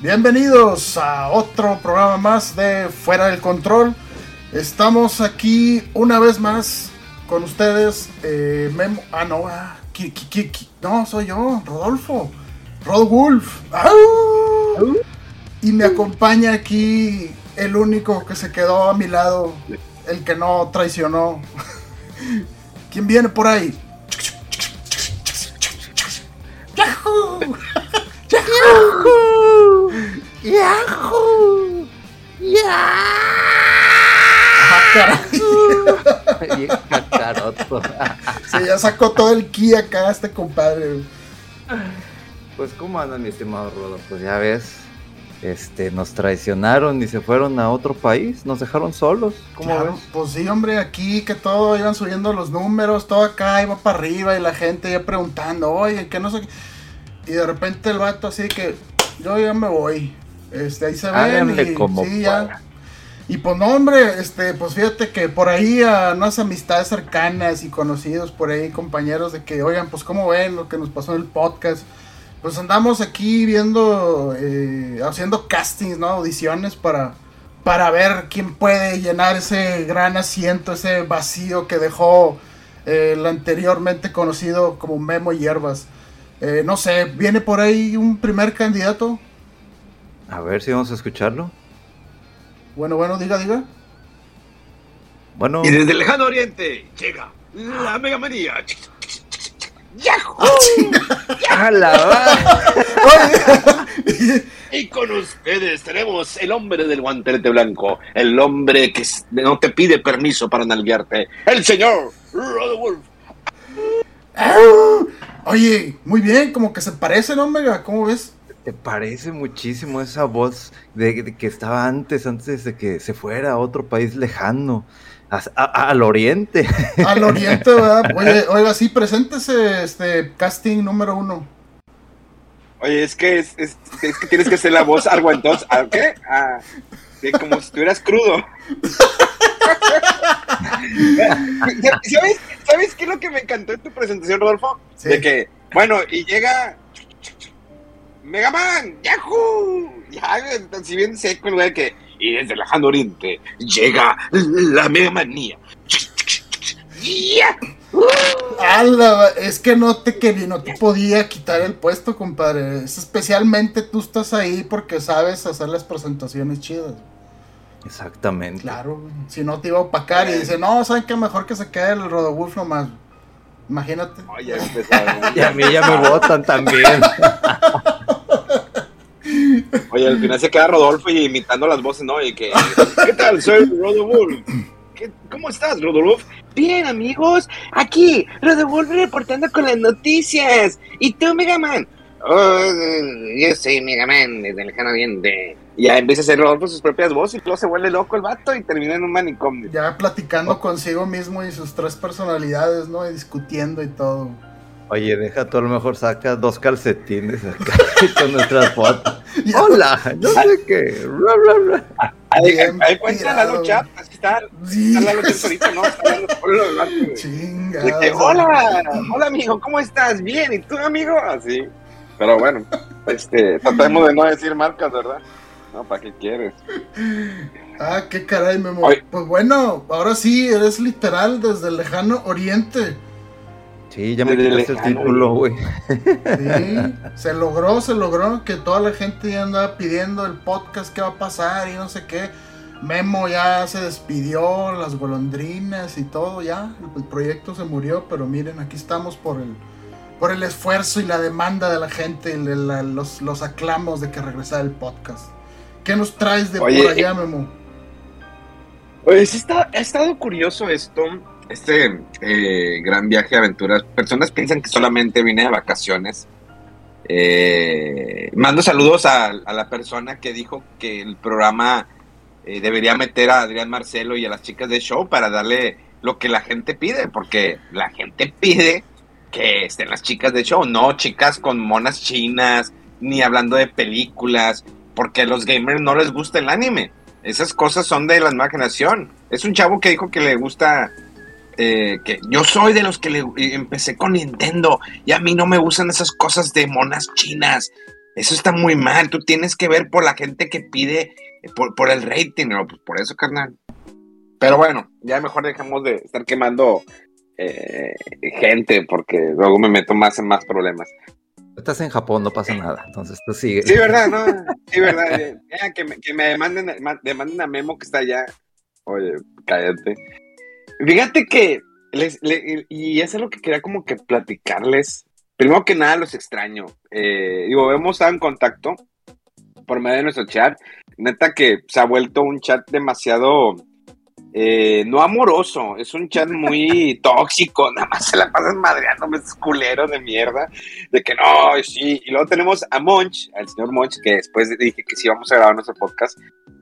Bienvenidos a otro programa más de Fuera del Control. Estamos aquí una vez más con ustedes. eh, Memo. Ah, no, ah, qui- qui- qui- qui- no, soy yo, Rodolfo. Rod Wolf. ¡Au! Y me acompaña aquí el único que se quedó a mi lado, el que no traicionó. ¿Quién viene por ahí? ¡Yahoo! ¡Yahoo! ¡Yahoo! ¡Ah, cacaroto. Se ya sacó todo el ki acá este compadre. Pues cómo andan mi estimado Rodo, pues ya ves, este, nos traicionaron y se fueron a otro país, nos dejaron solos, ¿cómo Claro, ves? Pues sí, hombre, aquí que todo iban subiendo los números, todo acá iba para arriba y la gente ya preguntando, oye, que no sé qué. Y de repente el vato así que, yo ya me voy. Este, ahí se ven y como sí, ya. Y pues no, hombre, este, pues fíjate que por ahí a unas amistades cercanas y conocidos por ahí, compañeros, de que, oigan, pues cómo ven lo que nos pasó en el podcast. Pues andamos aquí viendo, eh, haciendo castings, ¿no? Audiciones para, para ver quién puede llenar ese gran asiento, ese vacío que dejó eh, el anteriormente conocido como Memo Hierbas. Eh, no sé, ¿viene por ahí un primer candidato? A ver si vamos a escucharlo. Bueno, bueno, diga, diga. Bueno, Y desde el lejano oriente llega la Mega Manía. ¡Yahoo! ¡a la va! Y con ustedes tenemos el hombre del guantelete blanco, el hombre que no te pide permiso para nalguearte, el señor Rodolfo. Oye, muy bien, como que se parecen, Omega, ¿cómo ves? ¿Te parece muchísimo esa voz de, de que estaba antes, antes de que se fuera a otro país lejano, a- a- al oriente? Al oriente, ¿verdad? Oye, oiga, sí, preséntese este casting número uno. Oye, es que es, es- es que tienes que hacer la voz algo entonces, ¿a qué? De como si estuvieras crudo. ¿Sabes, ¿Sabes qué es lo que me encantó en tu presentación, Rodolfo? Sí. De que, bueno, y llega Megaman, ¡Yahoo! Ya, si bien seco el güey que, y desde el lejano oriente llega la Megamanía. ¡Yahoo! Ala, es que no te quería, no te podía quitar el puesto, compadre. Es especialmente tú estás ahí porque sabes hacer las presentaciones chidas. Exactamente. Claro, si no te iba a opacar y dice, no, ¿saben qué? Mejor que se quede el Rodowulf nomás. Imagínate. Oye, empezaron. Y a mí ya me votan también. Oye, al final se queda Rodolfo y imitando las voces, ¿no? Y que, ¿qué tal? Soy Rodolfo. ¿Qué- ¿Cómo estás, Rodolfo? Bien, amigos. Aquí, Rodolfo reportando con las noticias. ¿Y tú, Megaman? Oh, yo soy Megaman desde el lejano oriente. Y ya empieza a hacer Rodolfo sus propias voces y luego se vuelve loco el vato y termina en un manicomio. Ya platicando consigo mismo y sus tres personalidades, ¿no? Y discutiendo y todo. Oye, deja tú a lo mejor saca dos calcetines acá con nuestras fotos. Hola, no sé qué. Ra, ra, ra. Ahí, Bien ahí encuentra la tirado. lucha. Así está. Sí. Está la lucha ahorita, ¿no? Está hablando por hola, hola amigo, ¿cómo estás? Bien, ¿y tú amigo? Así. Pero bueno, este, tratemos de no decir marcas, ¿verdad? No, ¿para qué quieres? Ah, qué caray, Memo. Oye. Pues bueno, ahora sí, eres literal desde el lejano oriente. Sí, ya me quitaste el título, güey. Sí, se logró, se logró que toda la gente ya andaba pidiendo el podcast, qué va a pasar y no sé qué. Memo ya se despidió, las golondrinas y todo, ya. El, el proyecto se murió, pero miren, aquí estamos por el, por el esfuerzo y la demanda de la gente, la- la- los, los aclamos de que regresara el podcast. ¿Qué nos traes de Oye, por allá, Memo? Pues está, ha estado curioso esto, este eh, gran viaje de aventuras. Personas piensan que solamente vine de vacaciones. Eh, mando saludos a, la persona que dijo que el programa eh, debería meter a Adrián Marcelo y a las chicas de show para darle lo que la gente pide, porque la gente pide que estén las chicas de show, no chicas con monas chinas, ni hablando de películas, porque a los gamers no les gusta el anime. Esas cosas son de la nueva generación. Es un chavo que dijo que le gusta. Eh, que yo soy de los que le, eh, empecé con Nintendo y a mí no me gustan esas cosas de monas chinas. Eso está muy mal. Tú tienes que ver por la gente que pide, eh, por, por el rating, ¿no? Pues por eso, carnal. Pero bueno, ya mejor dejamos de estar quemando eh, gente porque luego me meto más en más problemas. Estás en Japón, no pasa nada. Entonces tú sigue. Sí, ¿verdad? No, sí, ¿verdad? Ya, que, me, que me demanden, ma- demanden a Memo que está allá. Oye, cállate. Fíjate que, les, le- y eso es lo que quería como que platicarles. Primero que nada, los extraño. Eh, digo, hemos estado en contacto por medio de nuestro chat. Neta que se ha vuelto un chat demasiado eh, no amoroso, es un chat muy tóxico, nada más se la pasan madreándome esos culeros de mierda, de que no, sí, y luego tenemos a Monch, al señor Monch, que después dije que sí vamos a grabar nuestro podcast,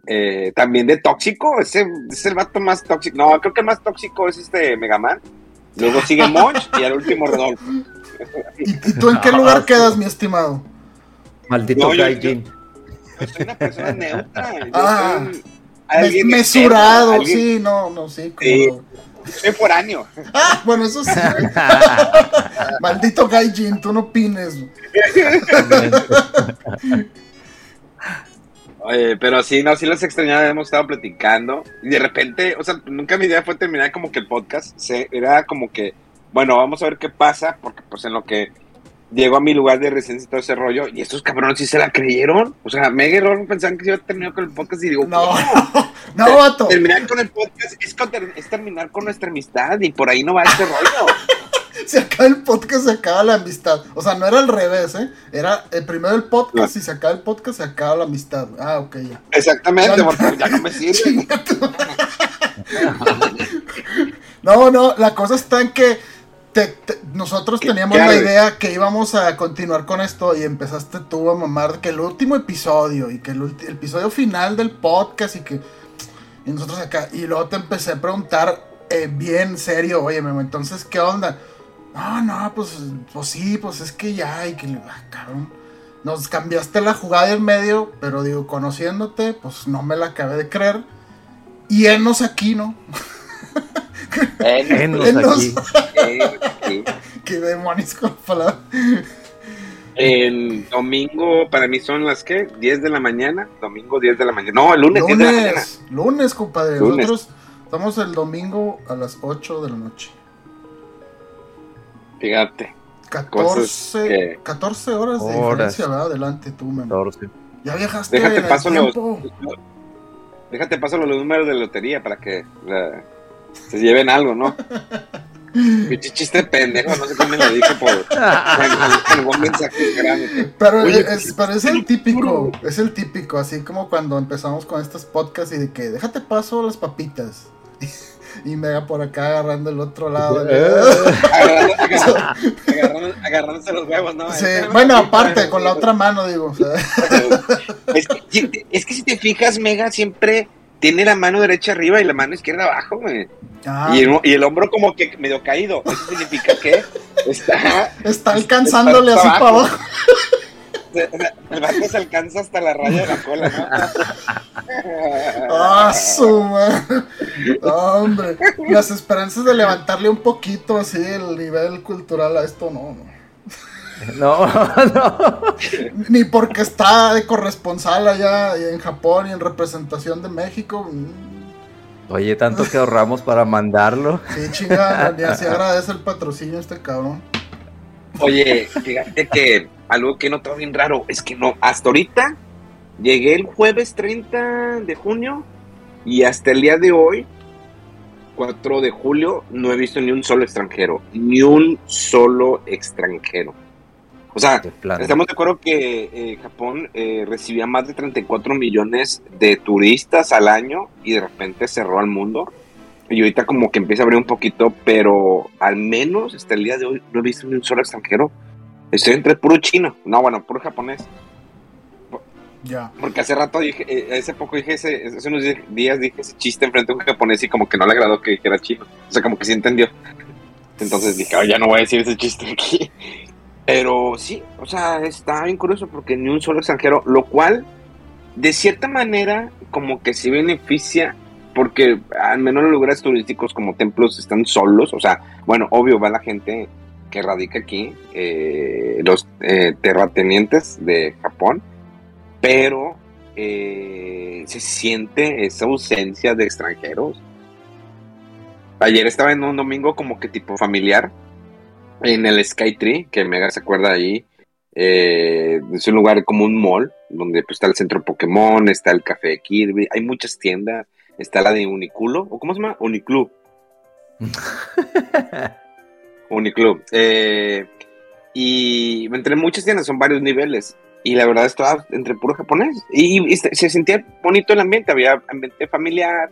eh, también de tóxico, ese es el vato más tóxico, no, creo que el más tóxico es este Megaman, luego sigue Monch y al último Rodolfo. ¿Y, y tú en qué lugar quedas, mi estimado? Maldito No, yo-. Yo soy una persona neutra, Ah. soy alguien mesurado, externo, alguien- sí, no, no, sí. como Sí. no. Soy foráneo. Ah, bueno, eso sí. Maldito Gaijin, tú no opines. Oye, pero sí, no, sí los extrañaba, hemos estado platicando. Y de repente, o sea, nunca mi idea fue terminar como que el podcast. Se, era como que, bueno, vamos a ver qué pasa, porque pues en lo que llego a mi lugar de residencia y todo ese rollo, y estos cabrones sí se la creyeron. O sea, Mega Ron pensaban que se iba a terminar con el podcast y digo, No, ¿cómo? no, vato. Terminar con el podcast es, con- es terminar con nuestra amistad y por ahí no va este rollo. Se acaba el podcast, se acaba la amistad. O sea, no era al revés, ¿eh? Era el primero el podcast y se acaba el podcast, se acaba la amistad. Ah, ok, ya. Exactamente, porque ya no me sirve. No, no, la cosa está en que te- te- nosotros ¿Qué- teníamos la idea que íbamos a continuar con esto y empezaste tú a mamar que el último episodio y que el episodio final del podcast y que y nosotros acá y luego te empecé a preguntar eh, bien serio, oye, Memo, entonces, ¿qué onda? No, no, pues, pues sí, pues es que ya, y que, ah, cabrón, nos cambiaste la jugada en medio, pero digo, conociéndote, pues no me la acabé de creer. Y enos aquí, ¿no? Enos Enos. aquí. Qué demonios con la palabra. El domingo para mí son las que 10 de la mañana, domingo 10 de la mañana. No, el lunes, 10 de la mañana. Lunes, lunes, compadre. Lunes. Nosotros estamos el domingo a las 8 de la noche. Fíjate. 14, que- 14 horas de Horas. diferencia, ¿verdad? Adelante tú, Memo. 14. Ya viajaste Déjate paso los, déjate paso los números de lotería para que la- se lleven algo, ¿no? Pinche chiste pendejo, no sé quién me lo dijo por algún mensaje grande. Pero, Oye, es, pero es el típico, es el típico, así como cuando empezamos con estos podcasts y de que déjate paso las papitas. Y Mega por acá agarrando el otro lado. Agarrando- agarrando- agarrándose los huevos, ¿no? Sí, bueno, aparte, con la otra mano, digo. Es que, si- es que si te fijas, Mega siempre tiene la mano derecha arriba y la mano izquierda abajo, güey. Ah, Y, el, y el hombro como que medio caído. Eso significa que está... está alcanzándole está así para abajo. El barco se alcanza hasta la raya de la cola, ¿no? Ah, su madre. Hombre, las esperanzas de levantarle un poquito así el nivel cultural a esto, no, no. No, no. Ni porque está de corresponsal allá en Japón y en representación de México. mm, Oye, tanto que ahorramos para mandarlo. Sí, chinga, ni así agradece el patrocinio a este cabrón. Oye, fíjate que algo que he notado bien raro es que no, hasta ahorita llegué el jueves 30 de junio y hasta el día de hoy, 4 de julio, no he visto ni un solo extranjero. Ni un solo extranjero. O sea, estamos de acuerdo que eh, Japón eh, recibía más de 34 millones de turistas al año y de repente cerró al mundo. Y ahorita como que empieza a abrir un poquito, pero al menos hasta el día de hoy no he visto ni un solo extranjero. Estoy entre puro chino, no, bueno, puro japonés. Ya. Porque hace rato dije, eh, hace poco dije ese, hace unos días dije ese chiste enfrente de un japonés y como que no le agradó que dijera chino. O sea, como que sí entendió. Entonces dije, "Ay, ya no voy a decir ese chiste aquí. Pero sí, o sea, está bien curioso porque ni un solo extranjero, lo cual, de cierta manera, como que sí beneficia, porque al menos los lugares turísticos como templos están solos. O sea, bueno, obvio, va la gente que radica aquí, eh, los eh, terratenientes de Japón, pero eh, se siente esa ausencia de extranjeros. Ayer estaba en un domingo como que tipo familiar en el Skytree, que Mega se acuerda ahí. Eh, es un lugar como un mall, donde pues, está el centro Pokémon, está el café de Kirby, hay muchas tiendas, está la de Uniculo, o ¿cómo se llama? Uniclub. Uniclub. Eh, y entre muchas tiendas, son varios niveles. Y la verdad estaba entre puro japonés. Y, y se se sentía bonito el ambiente, había ambiente familiar.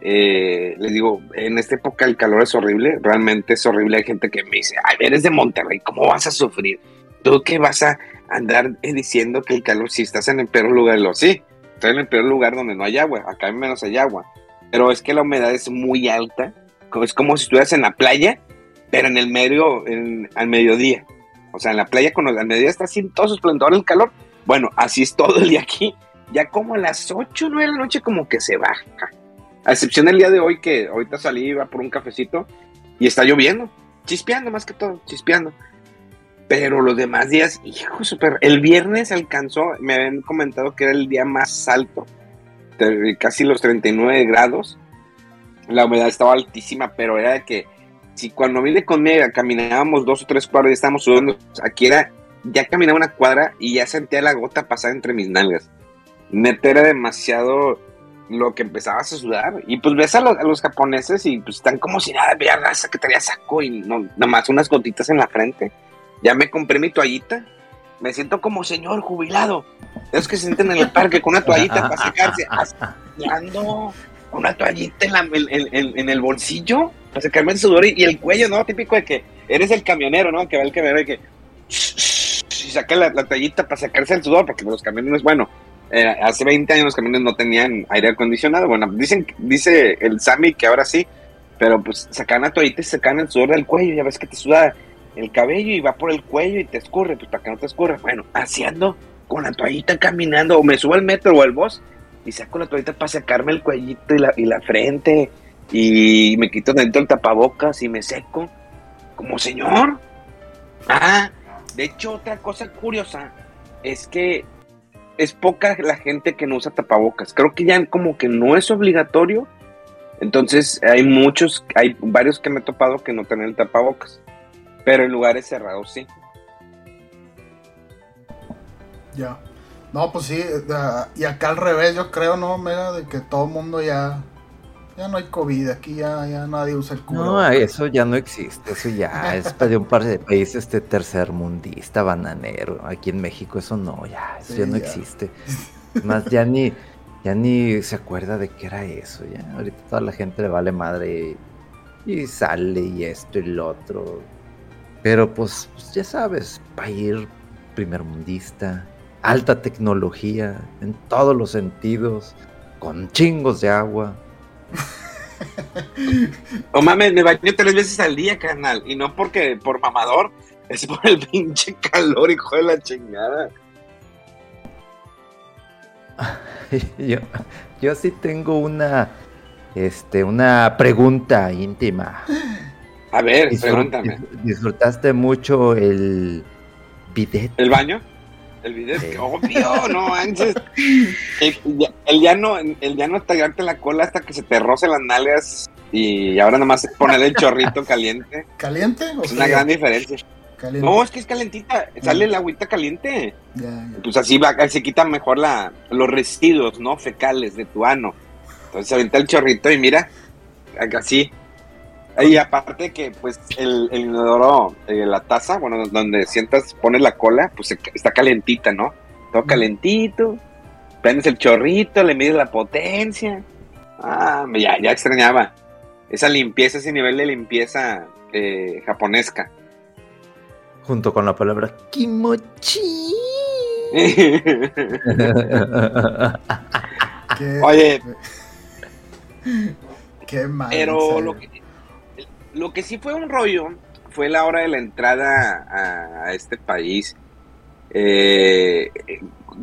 Eh, les digo, en esta época el calor es horrible, realmente es horrible. Hay gente que me dice, ay, eres de Monterrey, ¿cómo vas a sufrir? ¿Tú qué vas a andar eh, diciendo que el calor, si estás en el peor lugar? Lo sí, estoy en el peor lugar donde no hay agua, acá menos hay agua. Pero es que la humedad es muy alta, es como si estuvieras en la playa, pero en el medio, al mediodía. O sea, en la playa con al mediodía está así todo su esplendor el calor. Bueno, así es todo el día aquí. Ya como a las 8 o 9 de la noche como que se baja. A excepción del día de hoy que ahorita salí, iba por un cafecito y está lloviendo. Chispeando más que todo, chispeando. Pero los demás días, hijo, super. El viernes alcanzó, me habían comentado que era el día más alto, casi los 39 grados. La humedad estaba altísima, pero era de que si cuando vine con Mega caminábamos dos o tres cuadras y estábamos sudando, aquí era, ya caminaba una cuadra y ya sentía la gota pasar entre mis nalgas. Neta era demasiado lo que empezabas a sudar. Y pues ves a los, a los japoneses y pues están como si nada, veía raza que traía saco y no, nada más unas gotitas en la frente. Ya me compré mi toallita. Me siento como señor jubilado. Es que se sienten en el parque con una toallita para secarse. Ando una toallita en, el bolsillo para secarme el sudor y, el cuello, ¿no? Típico de que eres el camionero, ¿no? Que va el camionero y que y saca la, la toallita para sacarse el sudor, porque los camiones, bueno, eh, hace 20 años los camiones no tenían aire acondicionado. Bueno, dicen, dice el Sammy que ahora sí, pero pues sacan la toallita y sacan el sudor del cuello, ya ves que te suda el cabello y va por el cuello y te escurre, pues para que no te escurra. Bueno, así ando con la toallita caminando, o me subo al metro o al bus y saco la toallita para sacarme el cuellito y la, y la frente y me quito dentro el tapabocas y me seco como señor. Ah, de hecho, otra cosa curiosa es que es poca la gente que no usa tapabocas. Creo que ya como que no es obligatorio. Entonces hay muchos, hay varios que me he topado que no tienen tapabocas. Pero en lugares cerrados sí. Ya. No, pues sí, y acá al revés, yo creo, ¿no, Mega? De que todo el mundo ya. Ya no hay COVID, aquí ya, ya nadie usa el culo. No, eso ya no existe, eso ya es de un par de países este tercermundista, bananero. Aquí en México eso no, ya, eso Sí, ya no ya. existe. Más ya ni, ya ni se acuerda de qué era eso, ya. Ahorita toda la gente le vale madre y, y sale y esto y lo otro. Pero pues, pues, ya sabes, país primermundista, alta tecnología en todos los sentidos, con chingos de agua. O mames, me baño tres veces al día, carnal. Y no porque por mamador, es por el pinche calor, hijo de la chingada. yo, yo sí tengo una, este, una pregunta íntima. A ver, Disfrut- pregúntame. dis- ¿Disfrutaste mucho el bidet? ¿El baño? El video es Sí. obvio, no manches. El, ya- el ya no, el ya no tallarte la cola hasta que se te rocen las nalgas y ahora nada más es ponerle el chorrito caliente. ¿Caliente o Es una gran diferencia. Caliente. No, es que es calentita, sale el agüita caliente. Ya. Pues así va, se quitan mejor la, los residuos, ¿no? Fecales de tu ano. Entonces ahorita el chorrito y mira, así. Y aparte que, pues, el, el inodoro, eh, la taza, bueno, donde sientas, pones la cola, pues se- está calentita, ¿no? Todo calentito. Prendes el chorrito, le mides la potencia. Ah, ya, ya extrañaba. Esa limpieza, ese nivel de limpieza eh, japonesca. Junto con la palabra kimochi. Oye, qué mal. Pero lo que, lo que sí fue un rollo fue la hora de la entrada a, este país. Eh,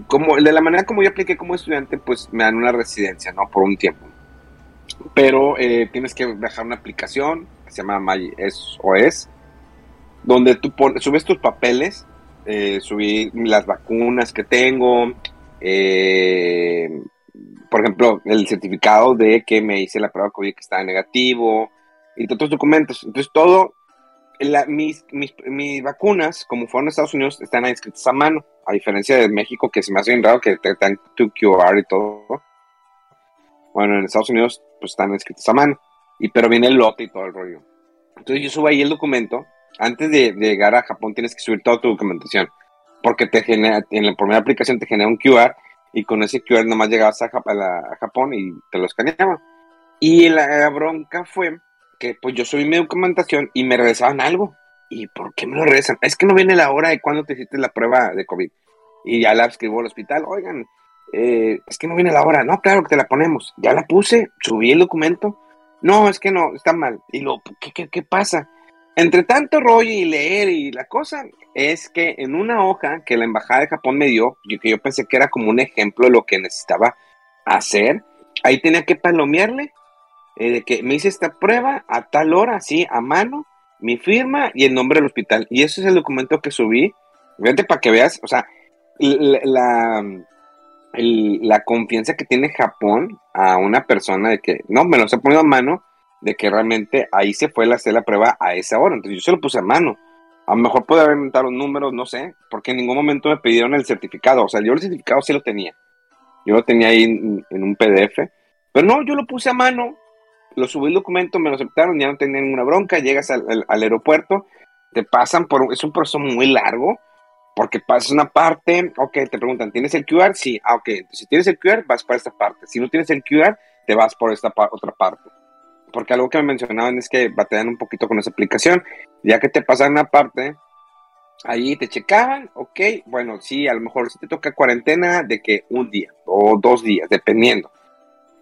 como de la manera como yo apliqué como estudiante, pues me dan una residencia, ¿no? Por un tiempo. Pero eh, tienes que bajar una aplicación que se llama MySOS, donde tú pon- subes tus papeles, eh, subí las vacunas que tengo, eh, por ejemplo, el certificado de que me hice la prueba COVID que estaba negativo y otros documentos. Entonces, todo, la- mis, mis, mis vacunas, como fueron a Estados Unidos, están inscritas a mano, a diferencia de México, que se me hace bien raro que dan tu QR y todo. Bueno, en Estados Unidos, pues están escritas a mano, y, pero viene el lote y todo el rollo. Entonces, yo subo ahí el documento. Antes de, de llegar a Japón, tienes que subir toda tu documentación, porque te genera, en la primera aplicación te genera un QR y con ese QR nomás llegabas a, Japón y te lo escaneaban. Y la bronca fue que pues yo subí mi documentación y me regresaban algo. ¿Y por qué me lo regresan? Es que no viene la hora de cuando te hiciste la prueba de COVID. Y ya la escribo al hospital, oigan, eh, es que no viene la hora. No, claro que te la ponemos. Ya la puse, subí el documento. No, es que no, está mal. Y lo, ¿qué, qué, qué pasa? Entre tanto rollo y leer y la cosa, es que en una hoja que la embajada de Japón me dio, y que yo pensé que era como un ejemplo de lo que necesitaba hacer, ahí tenía que palomearle eh, de que me hice esta prueba a tal hora, así, a mano, mi firma y el nombre del hospital. Y ese es el documento que subí. Fíjate para que veas, o sea, la, la, confianza que tiene Japón a una persona de que, no, me lo está poniendo a mano, de que realmente ahí se fue a hacer la prueba a esa hora. Entonces yo se lo puse a mano. A lo mejor puede haber inventado los números, no sé, porque en ningún momento me pidieron el certificado. O sea, yo el certificado sí lo tenía. Yo lo tenía ahí en, en un PDF. Pero no, yo lo puse a mano, lo subí el documento, me lo aceptaron, ya no tenía ninguna bronca, llegas al, aeropuerto, te pasan por, es un proceso muy largo, porque pasas una parte, ok, te preguntan, ¿tienes el QR? Sí, ah, ok, si tienes el QR, vas para esta parte, si no tienes el QR, te vas por esta otra parte. Porque algo que me mencionaban es que batallan un poquito con esa aplicación, ya que te pasan una parte, ahí te checaban, ok, bueno, sí, a lo mejor si te toca cuarentena de que un día o dos días, dependiendo.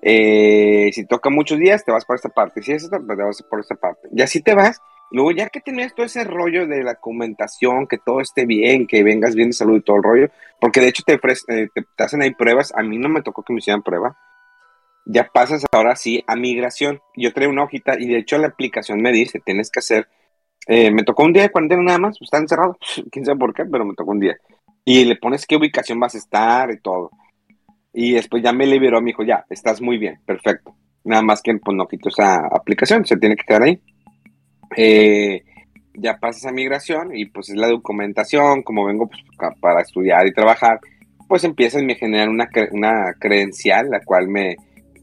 Eh, si toca muchos días, te vas por esta parte. Si es esta, pues te vas por esta parte. Y así te vas. Luego, ya que tenías todo ese rollo de la documentación, que todo esté bien, que vengas bien de salud y todo el rollo, porque de hecho te, eh, te, te hacen ahí pruebas. A mí no me tocó que me hicieran prueba. Ya pasas ahora sí a migración. Yo traigo una hojita y de hecho la aplicación me dice: tienes que hacer. eh, me tocó un día de cuarentena nada más, pues, está encerrado. Quién sabe por qué, pero me tocó un día. Y le pones qué ubicación vas a estar y todo. Y después ya me liberó, me dijo, ya, estás muy bien, perfecto. Nada más que pues no quito esa aplicación, se tiene que quedar ahí. Eh, ya pasas a migración y pues es la documentación, como vengo pues, para estudiar y trabajar, pues empiezan a generar una, cre- una credencial, la cual me,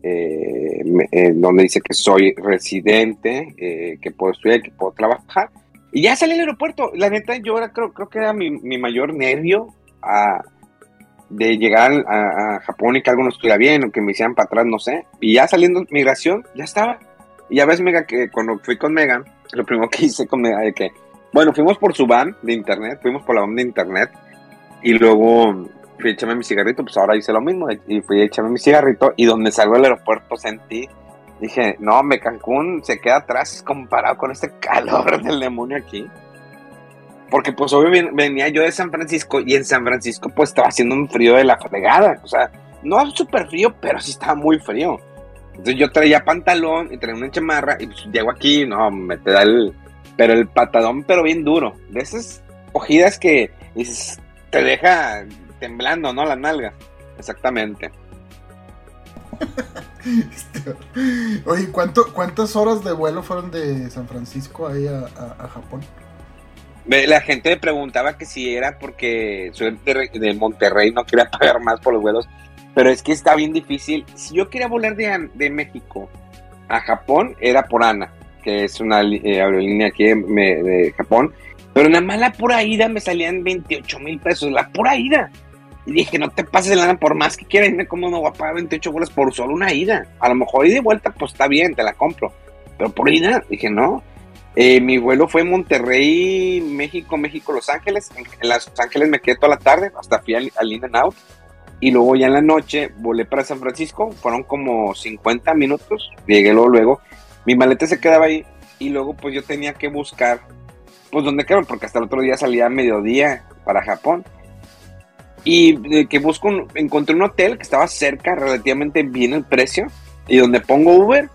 eh, me- eh, donde dice que soy residente, eh, que puedo estudiar, que puedo trabajar. Y ya salí al aeropuerto. La neta, yo ahora creo, creo que era mi, mi mayor nervio a, de llegar a, Japón y que algo no estuviera bien o que me hicieran para atrás, no sé. Y ya saliendo migración, ya estaba. Y ya ves, Mega, que cuando fui con Megan, lo primero que hice con Megan de que, bueno, fuimos por su van de internet, fuimos por la van de internet y luego fui a echarme mi cigarrito, pues ahora hice lo mismo y fui a echarme mi cigarrito y donde salgo del aeropuerto sentí, dije, no, me Cancún se queda atrás comparado con este calor del demonio aquí. Porque pues obvio ven- venía yo de San Francisco y en San Francisco pues estaba haciendo un frío de la fregada. O sea, no súper frío, pero sí estaba muy frío. Entonces yo traía pantalón y traía una chamarra y pues llego aquí, no, me te da el... Pero el patadón, pero bien duro. De esas ojidas que te deja temblando, ¿no? La nalga. Exactamente. Este, Oye, ¿cuánto, ¿cuántas horas de vuelo fueron de San Francisco ahí a Japón? La gente me preguntaba que si era porque soy de, Re- de Monterrey, no quería pagar más por los vuelos, pero es que está bien difícil. Si yo quería volar de, de México a Japón, era por ANA. que es una eh, aerolínea aquí de, Japón, pero nada más la pura ida me salían 28 mil pesos, la pura ida. Y dije, no te pases de por más que quieras, cómo no voy a pagar 28 bolas por solo una ida. A lo mejor ida y vuelta, pues está bien, te la compro. Pero por ida, dije, no. Eh, mi vuelo fue Monterrey, México, México, Los Ángeles. En, en Los Ángeles me quedé toda la tarde, hasta fui al, al In and Out. Y luego ya en la noche volé para San Francisco, fueron como 50 minutos, llegué luego, luego. Mi maleta se quedaba ahí y luego pues yo tenía que buscar, pues dónde quedo, porque hasta el otro día salía a mediodía para Japón. Y eh, que busco, un- encontré un hotel que estaba cerca, relativamente bien el precio, y donde pongo Uber,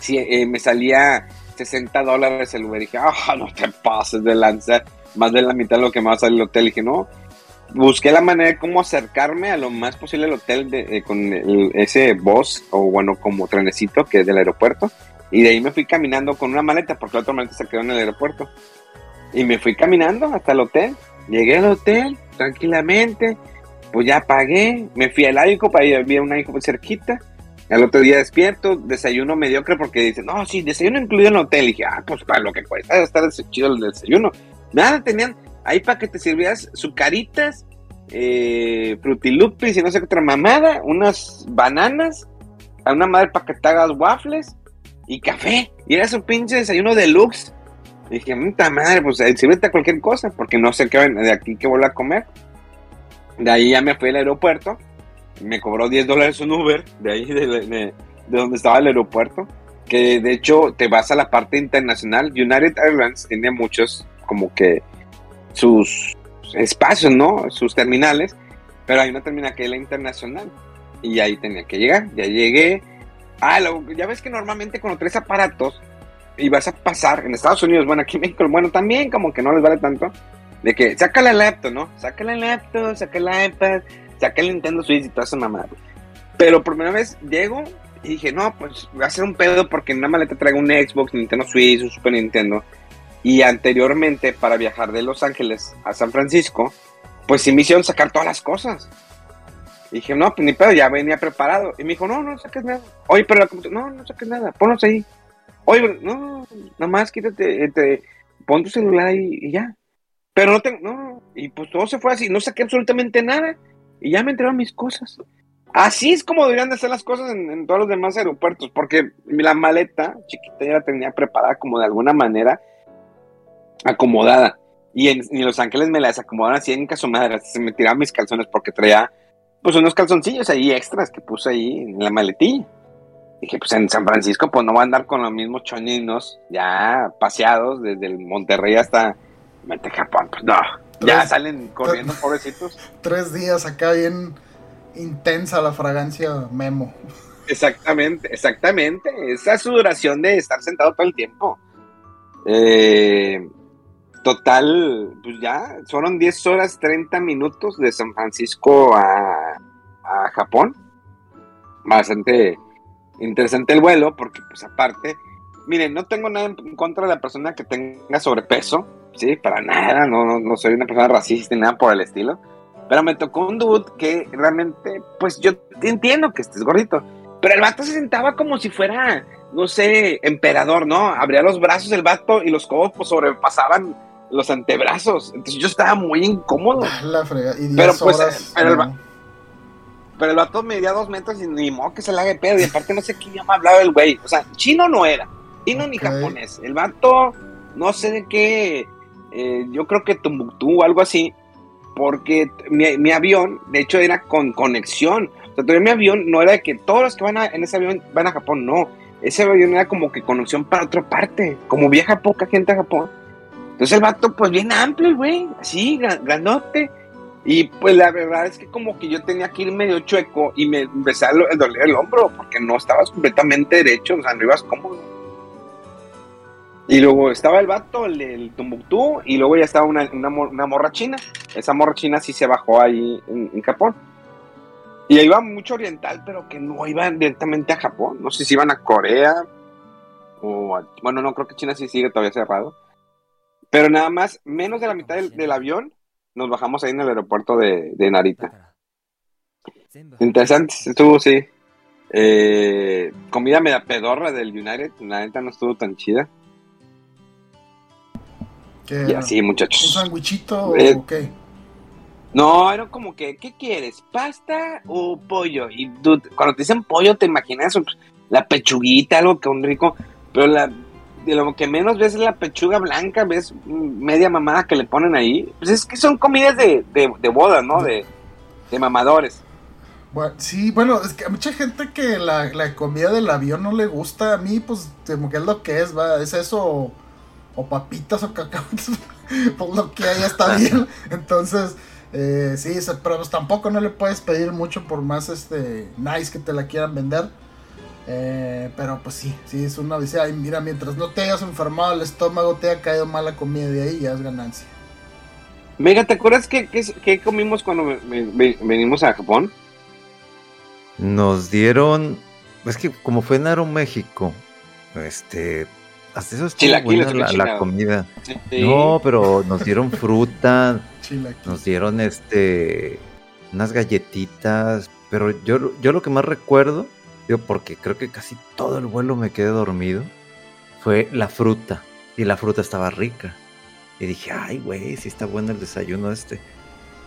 sí, eh, me salía 60 dólares el Uber. dije, ah, no te pases de lanza, más de la mitad de lo que me va a salir el hotel. dije, no, busqué la manera de cómo acercarme a lo más posible al hotel eh, con ese bus, o bueno, como trenecito que es del aeropuerto. Y de ahí me fui caminando con una maleta, porque la otra maleta se quedó en el aeropuerto. Y me fui caminando hasta el hotel. Llegué al hotel tranquilamente, pues ya pagué, me fui al ICOP, ahí había un ICOP cerquita. Al otro día despierto, desayuno mediocre porque dicen, no, sí, desayuno incluido en el hotel. Y dije, ah, pues para lo que cuesta estar chido el desayuno. Nada, tenían ahí para que te sirvieras sucaritas, eh, frutilupis y no sé qué otra mamada, unas bananas, a una madre para que te hagas waffles y café. Y era su pinche desayuno deluxe. Y dije, puta madre, pues eh, sírvete a cualquier cosa, porque no sé qué de aquí que vuelvo a comer. De ahí ya me fui al aeropuerto, me cobró 10 dólares un Uber, de ahí de, de- de donde estaba el aeropuerto, que de hecho te vas a la parte internacional. United Airlines tiene muchos, como que sus espacios, ¿no? Sus terminales, pero hay una terminal que es la internacional, y ahí tenía que llegar, ya llegué. Ah, lo- ya ves que normalmente cuando traes aparatos, y vas a pasar en Estados Unidos, bueno, aquí en México, bueno, también como que no les vale tanto, de que saca la laptop, ¿no? Saca la laptop, saca el iPad, saca el Nintendo Switch y toda esa mamada. Pero por primera vez llego y dije, no, pues voy a hacer un pedo porque en una maleta traigo un Xbox, Nintendo Switch, un Super Nintendo. Y anteriormente, para viajar de Los Ángeles a San Francisco, pues sí me hicieron sacar todas las cosas. Y dije, no, pues ni pedo, ya venía preparado. Y me dijo, no, no saques nada. Oye, pero la computadora, no, no saques nada, ponlos ahí. Oye, no, nada más quítate, te, pon tu celular ahí y ya. Pero no tengo, no, y pues todo se fue así, no saqué absolutamente nada. Y ya me entregaron mis cosas. Así es como deberían de ser las cosas en, todos los demás aeropuertos, porque la maleta chiquita ya la tenía preparada como de alguna manera acomodada. Y en, Los Ángeles me la desacomodaron así en caso madre, se me tiraban mis calzones porque traía pues unos calzoncillos ahí extras que puse ahí en la maletilla. Dije, pues en San Francisco pues no voy a andar con los mismos choninos ya paseados desde el Monterrey hasta Japón, pues no. Ya salen corriendo, pobrecitos. Tres días acá bien intensa la fragancia memo. Exactamente, exactamente. Esa es su duración de estar sentado todo el tiempo. Eh, total, pues ya, fueron 10 horas 30 minutos de San Francisco a, a Japón. Bastante interesante el vuelo, porque pues aparte, miren, no tengo nada en contra de la persona que tenga sobrepeso, sí, para nada, no, no, no soy una persona racista ni nada por el estilo. Pero me tocó un dude que realmente, pues yo entiendo que estés gordito, pero el vato se sentaba como si fuera, no sé, emperador, ¿no? Abría los brazos el vato y los codos pues sobrepasaban los antebrazos. Entonces yo estaba muy incómodo. Ah, La frega. Y 10 Pero, pues, horas. pero el no. Pero el vato medía dos metros y ni modo que se le haga de pedo. Y aparte no sé qué idioma hablaba el güey. O sea, chino no era. Chino ni japonés. El vato, no sé de qué. Eh, yo creo que Tumbuctú o algo así. Porque mi, mi avión, de hecho, era con conexión. O sea, todavía mi avión no era de que todos los que van a- en ese avión van a Japón. No. Ese avión era como que conexión para otra parte. Como viaja poca gente a Japón. Entonces el vato, pues bien amplio, güey. Así, gra- grandote. Y pues la verdad es que como que yo tenía que ir medio chueco y me empezaba a do- doler el hombro porque no estabas completamente derecho, o sea, no ibas cómodo. Y luego estaba el vato, el, el Tumbuctú, y luego ya estaba una, una, una morra china. Esa morra china sí se bajó ahí en, en Japón. Y ahí iba mucho oriental, pero que no iban directamente a Japón. No sé si iban a Corea o a- bueno, no creo que China sí sigue todavía cerrado. Pero nada más, menos de la mitad del, del avión, nos bajamos ahí en el aeropuerto de, de Narita. Interesante, estuvo, sí. Eh, comida media pedorra del United, la neta no estuvo tan chida. ¿Qué Y así, ¿Un muchachos. sandwichito Eh, o qué? No, era como que, ¿qué quieres? ¿Pasta o pollo? Y tú, cuando te dicen pollo, te imaginas la pechuguita, algo que un rico, pero la, de lo que menos ves es la pechuga blanca, ves media mamada que le ponen ahí. Pues es que son comidas de, de, de boda, ¿no? De, de mamadores. Bueno, sí, bueno, es que a mucha gente que la, la comida del avión no le gusta. A mí, pues, como que es lo que es, va. Es eso o, papitas o cacahuetes. pues lo que hay está bien. Entonces, eh, sí, pero pues tampoco no le puedes pedir mucho por más este nice que te la quieran vender. Eh, pero pues sí, sí, es una odisea. Y mira, mientras no te hayas enfermado el estómago, te haya caído mala comida de ahí, ya es ganancia. Venga, ¿te acuerdas qué, qué, qué comimos cuando ve- ve- venimos a Japón? Nos dieron, es que como fue en Aeroméxico, este, hasta eso estuvo buena la, comida. Sí. No, pero nos dieron fruta, nos dieron este, unas galletitas, pero yo, yo lo que más recuerdo, digo, porque creo que casi todo el vuelo me quedé dormido, fue la fruta, y la fruta estaba rica. Y dije, ay, güey, sí está bueno el desayuno este.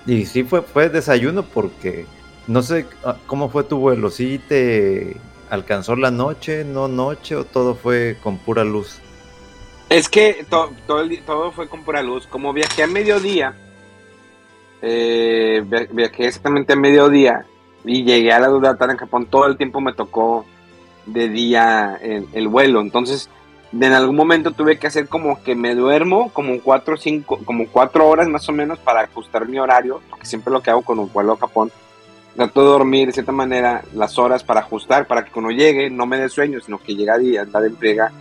Y sí fue, fue desayuno porque no sé ah, cómo fue tu vuelo, ¿sí te alcanzó la noche, no noche o todo fue con pura luz? Es que to- todo, el todo fue con pura luz. Como viajé a mediodía, eh, via- viajé exactamente a mediodía y llegué a la Dudatara en Japón, todo el tiempo me tocó de día en el vuelo. Entonces, en algún momento tuve que hacer como que me duermo como cuatro, cinco, como cuatro horas más o menos para ajustar mi horario, porque siempre lo que hago con un vuelo a Japón. Trato de dormir de cierta manera las horas para ajustar, para que cuando llegue no me dé sueño, sino que llegue y andar en friega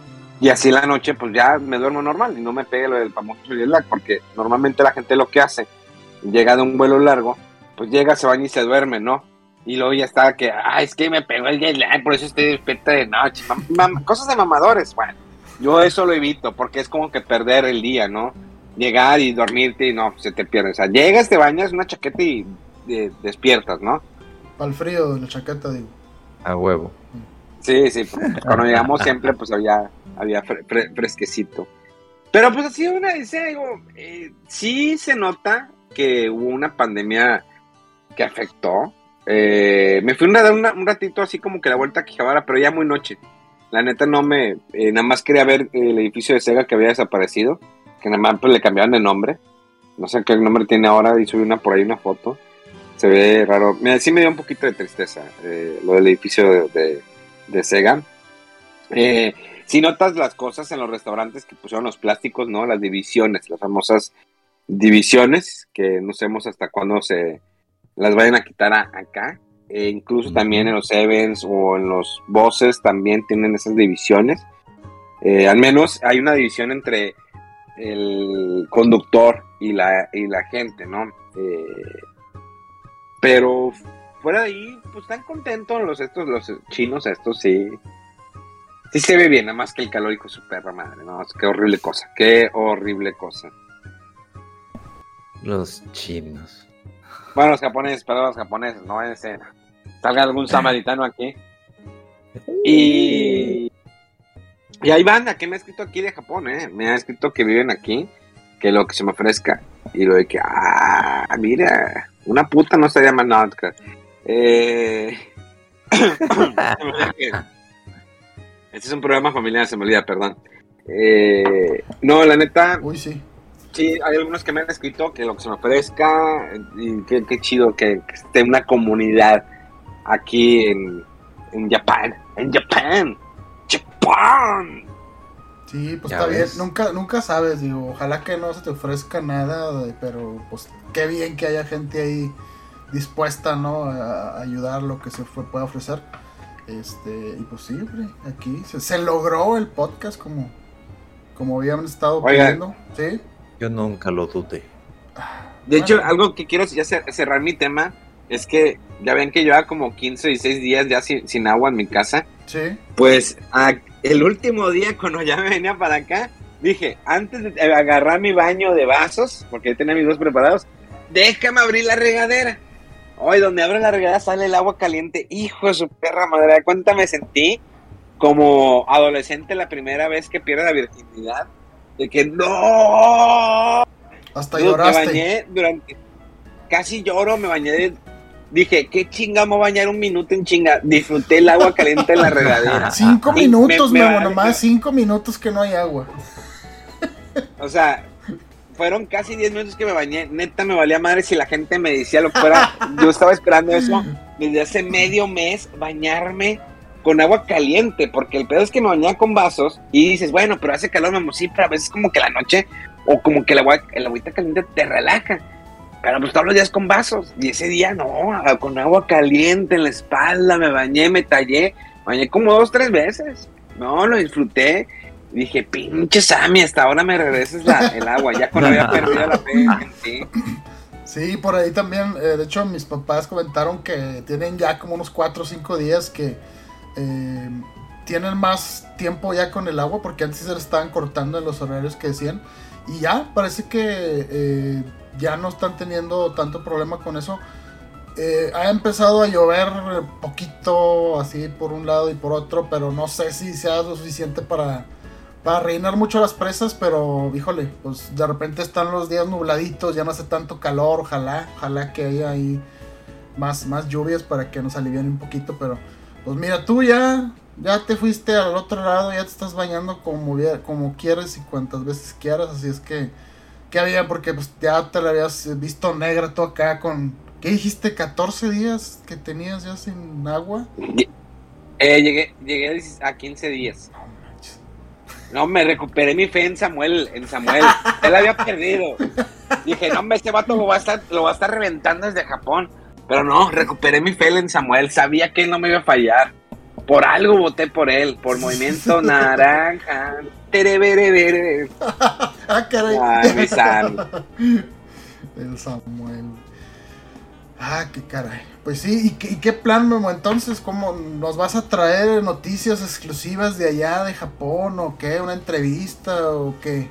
y así la noche, pues ya me duermo normal y no me pegue lo del famoso jet lag, porque normalmente la gente lo que hace, llega de un vuelo largo, pues llega, se baña y se duerme, ¿no? Y luego ya está que, ah, es que me pegó el jet lag, por eso estoy despierta de noche. Mam- cosas de mamadores, bueno. Yo eso lo evito, porque es como que perder el día, ¿no? Llegar y dormirte y no, se te pierde. O sea, llegas, te bañas, una chaqueta y eh, despiertas, ¿no? Para el frío de la chaqueta, digo. A huevo. Sí, sí, pues, cuando llegamos siempre pues había, había fre- fre- fresquecito. Pero pues sido una digo, eh, sí se nota que hubo una pandemia que afectó. Eh, me fui a dar una- un ratito así como que la vuelta a Quijabara, pero ya muy noche. La neta no me, eh, nada más quería ver el edificio de Sega que había desaparecido, que nada más pues, le cambiaron de nombre. No sé qué nombre tiene ahora y subí una por ahí una foto. Se ve raro. Mira, sí me dio un poquito de tristeza eh, lo del edificio de- de, de Sega. Eh, si notas las cosas en los restaurantes que pusieron los plásticos, ¿no? Las divisiones, las famosas divisiones, que no sabemos hasta cuándo se las vayan a quitar a- acá. E incluso también en los events o en los bosses también tienen esas divisiones. Eh, al menos hay una división entre el conductor y la, y la gente, ¿no? Eh, pero fuera de ahí, pues están contentos los estos, los chinos, estos sí. Sí se ve bien, nada más que el calor hijo de su perra madre, no, es qué horrible cosa, qué horrible cosa. Los chinos. Bueno, los japoneses, perdón, los japoneses, no a ser. Salga algún samaritano aquí. Y. Y hay banda que me ha escrito aquí de Japón, ¿eh? Me ha escrito que viven aquí, que lo que se me ofrezca. Y lo de que, ah, mira, una puta no no te creas. eh... este es un programa familiar, se me olvida, perdón. Eh, no, la neta, Uy, sí. Sí, hay algunos que me han escrito que lo que se me ofrezca y qué, qué chido que, que esté una comunidad aquí en, en Japón, en Japón, Japón. Sí, pues está bien. Nunca, nunca sabes, digo. Ojalá que no se te ofrezca nada, de- pero pues qué bien que haya gente ahí dispuesta, ¿no? A, a ayudar lo que se fue, pueda ofrecer. Este, y pues sí, hombre, aquí se, se logró el podcast como, como habían estado pidiendo. Sí. Yo nunca lo dudé. De hecho, Bueno. algo que quiero ya cer- cerrar mi tema es que ya ven que lleva como 15 y 6 días ya sin, sin agua en mi casa. Sí. Pues a- el último día cuando ya me venía para acá, dije, antes de agarrar mi baño de vasos, porque tenía mis dos preparados, déjame abrir la regadera. Hoy donde abro la regadera sale el agua caliente. Hijo de su perra madre, ¿cuánta me sentí? como adolescente la primera vez que pierde la virginidad. De que no. Hasta Dude, lloraste. Me bañé durante. Casi lloro, me bañé. de- dije, ¿qué chinga me voy a bañar un minuto en chinga? Disfruté el agua caliente en la regadera. Cinco Y minutos, me- me Memo, nomás cinco minutos que no hay agua. O sea, fueron casi 10 minutos que me bañé. Neta, me valía madre si la gente me decía lo que fuera. Yo estaba esperando eso desde hace medio mes, bañarme con agua caliente, porque el pedo es que me bañaba con vasos y dices, bueno, pero hace calor, me sí, pero a veces como que la noche o como que el agua, el agüita caliente te relaja. Pero pues todos los días con vasos. Y ese día no, con agua caliente en la espalda, me bañé, me tallé, bañé como dos, tres veces. No, lo disfruté. Dije, pinche Sammy, hasta ahora me regreses la- el agua, ya cuando había perdido la fe en ti. Sí, por ahí también, eh, de hecho mis papás comentaron que tienen ya como unos 4 o 5 días que eh, tienen más tiempo ya con el agua porque antes se le estaban cortando en los horarios que decían y ya parece que eh, ya no están teniendo tanto problema con eso. Eh, ha empezado a llover poquito así por un lado y por otro, pero no sé si sea lo suficiente para, para reinar mucho las presas, pero híjole, pues de repente están los días nubladitos, ya no hace tanto calor, ojalá, ojalá que haya ahí más, más lluvias para que nos aliviane un poquito, pero pues mira, tú ya, ya te fuiste al otro lado, ya te estás bañando como, como quieres y cuantas veces quieras, así es que, ¿qué había? Porque pues ya te la habías visto negra tú acá con, ¿qué dijiste? 14 días que tenías ya sin agua. Eh, llegué, llegué a 15 días. No, me recuperé mi fe en Samuel, en Samuel. Él había perdido. Dije, no, hombre, este vato lo va a estar, lo va a estar reventando desde Japón. Pero no, recuperé mi fe en Samuel. Sabía que él no me iba a fallar. Por algo voté por él, por Movimiento Naranja. Ah, caray. Ay, mi Sammy. El Samuel. Ah, qué caray. Pues sí, ¿y qué, y qué plan, Memo? Entonces, ¿cómo nos vas a traer noticias exclusivas de allá, de Japón, o qué? ¿Una entrevista, o qué?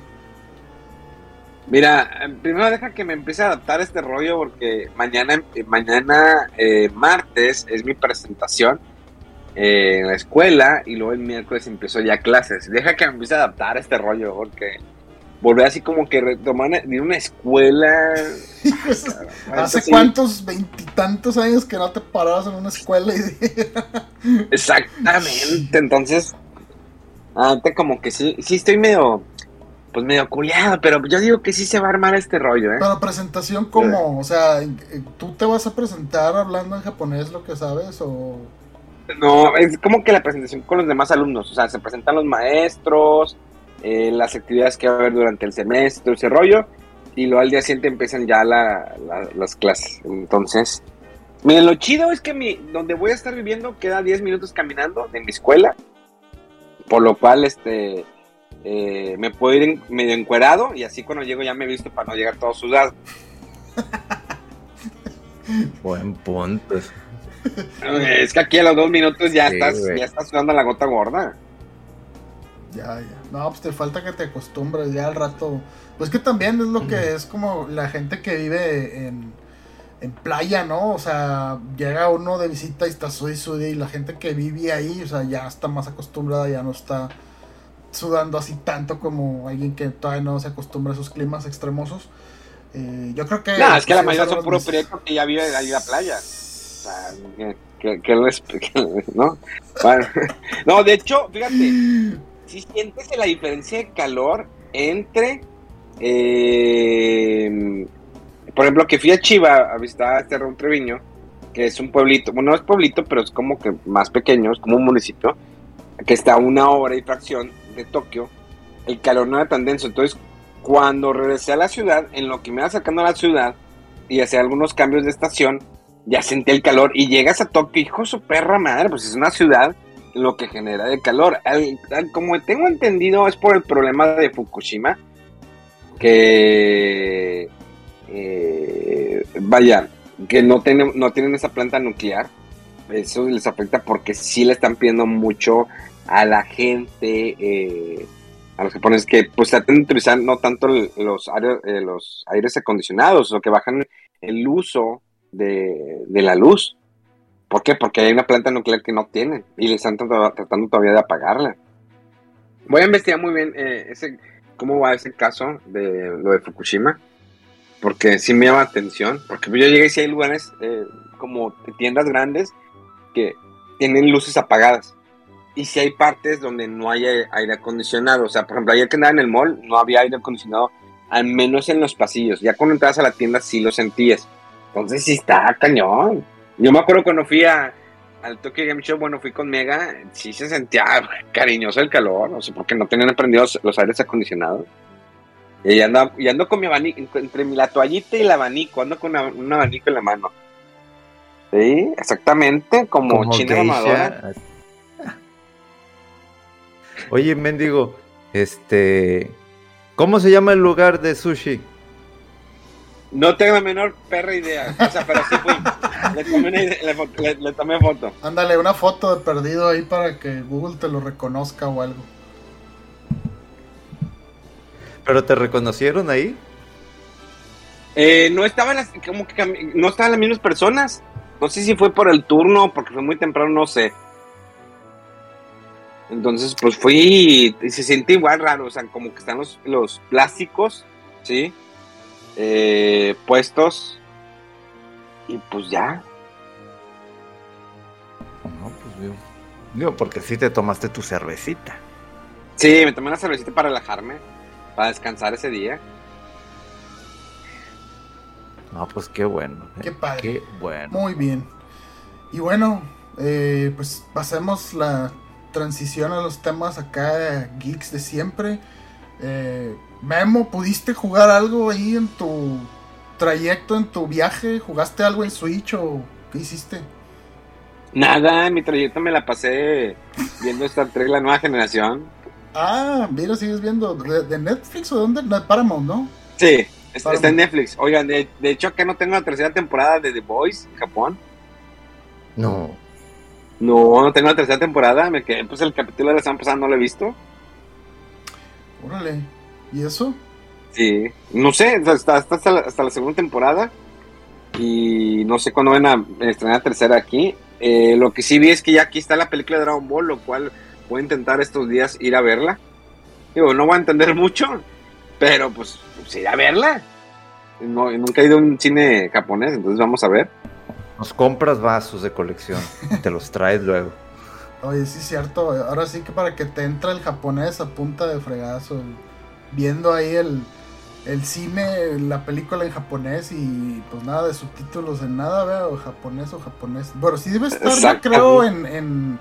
Mira, eh, primero deja que me empiece a adaptar a este rollo porque mañana, eh, mañana eh, martes es mi presentación eh, en la escuela y luego el miércoles empiezo ya clases. Deja que me empiece a adaptar a este rollo porque volver así como que retomar de una escuela. ¿Hace sí, cuántos veintitantos años que no te parabas en una escuela? Y... Exactamente, entonces, ahorita como que sí, sí estoy medio, pues medio culiado, pero yo digo que sí se va a armar este rollo, ¿eh? Pero presentación, ¿cómo? O sea, ¿tú te vas a presentar hablando en japonés lo que sabes, o...? No, es como que la presentación con los demás alumnos, o sea, se presentan los maestros, eh, las actividades que va a haber durante el semestre, ese rollo, y luego al día siguiente empiezan ya la- la- las clases. Entonces, miren, lo chido es que mi, donde voy a estar viviendo queda 10 minutos caminando de mi escuela, por lo cual este eh, me puedo ir medio encuerado y así cuando llego ya me he visto para no llegar todo sudado. Buen punto. Es que aquí a los dos minutos ya, Sí, estás, güey. ya estás sudando la gota gorda. Ya, ya. No, pues te falta que te acostumbres ya al rato. Pues que también es lo que es como la gente que vive en, en playa, ¿no? O sea, llega uno de visita y está sudi sudi y la gente que vive ahí, o sea, ya está más acostumbrada, ya no está sudando así tanto como alguien que todavía no se acostumbra a esos climas extremosos. Eh, yo creo que... No, es que la mayoría son puro prieto que ya vive ahí la playa. Que, ¿no? No, de hecho, fíjate, si sientes la diferencia de calor entre, eh, por ejemplo, que fui a Chiva a visitar a Raúl Treviño, que es un pueblito, bueno, no es pueblito, pero es como que más pequeño, es como un municipio, que está a una hora y fracción de Tokio, el calor no era tan denso, entonces cuando regresé a la ciudad, en lo que me iba acercando a la ciudad y hacía algunos cambios de estación, ya sentí el calor y llegas a Tokio, hijo su perra madre, pues es una ciudad lo que genera de calor. Al- al- como tengo entendido, es por el problema de Fukushima, que eh, vaya, que no tienen, no tienen esa planta nuclear. Eso les afecta porque sí le están pidiendo mucho a la gente, eh, a los japoneses, que pues traten de utilizar no tanto los, eh, los aires acondicionados, o que bajan el uso de, de la luz. ¿Por qué? Porque hay una planta nuclear que no tienen y le están tratando, todavía de apagarla. Voy a investigar muy bien eh, ese, cómo va ese caso de lo de Fukushima, porque sí me llama la atención, porque yo llegué y si hay lugares eh, como tiendas grandes que tienen luces apagadas. Y si hay partes donde no hay aire acondicionado, o sea, por ejemplo, ayer que andaba en el mall, no había aire acondicionado, al menos en los pasillos. Ya cuando entrabas a la tienda sí lo sentías. Entonces sí está cañón. Yo me acuerdo cuando fui a, al Tokyo Game Show, bueno, fui con Mega, sí se sentía cariñoso el calor, no sé por qué no tenían prendidos los aires acondicionados. Y ando, y ando con mi abanico, entre la toallita y el abanico, ando con un abanico en la mano. Sí, exactamente, como, como China mamadora. Oye, mendigo, este. ¿Cómo se llama el lugar de sushi? No tengo la menor perra idea. O sea, pero sí fui. Le tomé, le, le tomé foto. Ándale, una foto de perdido ahí para que Google te lo reconozca o algo. ¿Pero te reconocieron ahí? Eh, no estaban las, como que no estaban las mismas personas. No sé si fue por el turno, porque fue muy temprano, no sé. Entonces, pues fui y se siente igual raro, o sea, como que están los, los plásticos, ¿sí? Eh, puestos. Y pues ya. No, pues digo, digo, porque sí te tomaste tu cervecita. Sí, me tomé una cervecita para relajarme, para descansar ese día. No, pues qué bueno. Eh. Qué padre. Qué bueno. Muy bien. Y bueno, eh, pues pasemos la transición a los temas acá geeks de siempre. Eh, Memo, ¿pudiste jugar algo ahí en tu trayecto, en tu viaje? ¿Jugaste algo en Switch o qué hiciste? Nada, en mi trayecto me la pasé viendo Star Trek, la nueva generación. Ah, mira, sigues viendo. ¿De, Netflix o dónde? No, Paramount, ¿no? Sí, está en Netflix. Oigan, de, de hecho acá no tengo la tercera temporada de The Boys, Japón. No. No, no tengo la tercera temporada. Me quedé, pues el capítulo de la semana pasada no lo he visto. Órale. ¿Y eso? Sí, no sé, hasta, hasta, la, hasta la segunda temporada. Y no sé cuándo van a estrenar la tercera aquí. Eh, lo que sí vi es que ya aquí está la película de Dragon Ball, lo cual voy a intentar estos días ir a verla. Digo, no voy a entender mucho, pero pues, pues ir a verla. No, nunca he ido a un cine japonés, entonces vamos a ver. Nos compras vasos de colección y te los traes luego. Oye, sí es cierto. Ahora sí que para que te entre el japonés a punta de fregazo. Viendo ahí el, el cine, la película en japonés y pues nada de subtítulos en nada, veo japonés o japonés. Bueno, sí debe estar, yo creo, en, en,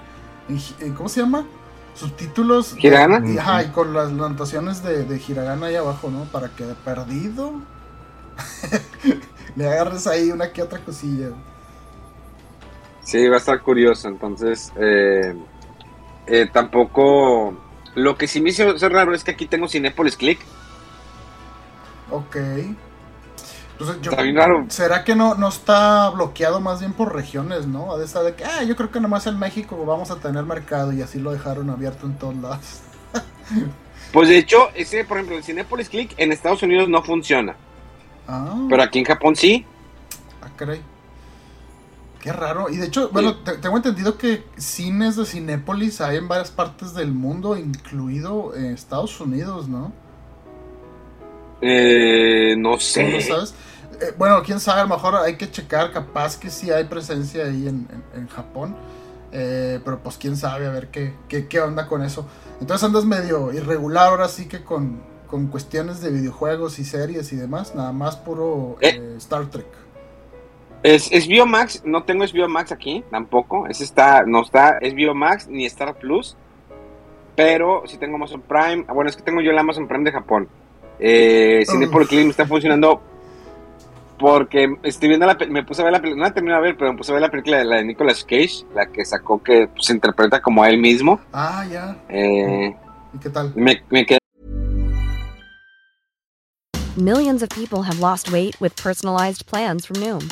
¿Cómo se llama? Subtítulos. ¿Hiragana? Y, ajá, y con las anotaciones de, de Hiragana ahí abajo, ¿no? Para que de perdido le agarres ahí una que otra cosilla. Sí, va a estar curioso. Entonces, eh, eh, tampoco. Lo que sí me hizo ser raro es que aquí tengo Cinepolis Click. Ok. Entonces, yo, ¿Será que no, no está bloqueado más bien por regiones, no? A de que, ah, yo creo que nomás en México vamos a tener mercado y así lo dejaron abierto en todos lados. pues de hecho, ese, por ejemplo, el Cinepolis Click en Estados Unidos no funciona. Ah. Pero aquí en Japón sí. Ah, caray. Qué raro. Y de hecho, bueno, tengo entendido que cines de Cinépolis hay en varias partes del mundo, incluido en Estados Unidos, ¿no? Eh, no sé. sabes? Eh, bueno, quién sabe, a lo mejor hay que checar, capaz que sí hay presencia ahí en, Japón. Eh, pero pues quién sabe, a ver qué, qué, onda con eso. Entonces andas medio irregular ahora sí que con, con cuestiones de videojuegos y series y demás, nada más puro eh. Star Trek. Es, es Biomax, no tengo es Biomax aquí tampoco. Es está, no está, es Biomax ni Star Plus. Pero si tengo Amazon Prime. Ah, bueno, es que tengo yo el Amazon Prime de Japón. Eh, Cinepolis me está funcionando porque estoy viendo la me puse a ver la película, no la terminé de ver, pero me puse a ver la película de la de Nicolas Cage, la que sacó que se interpreta como a él mismo. Ah, ya. Eh, ¿Y qué tal? Me, me quedé Millions of people have lost weight with personalized plans from Noom.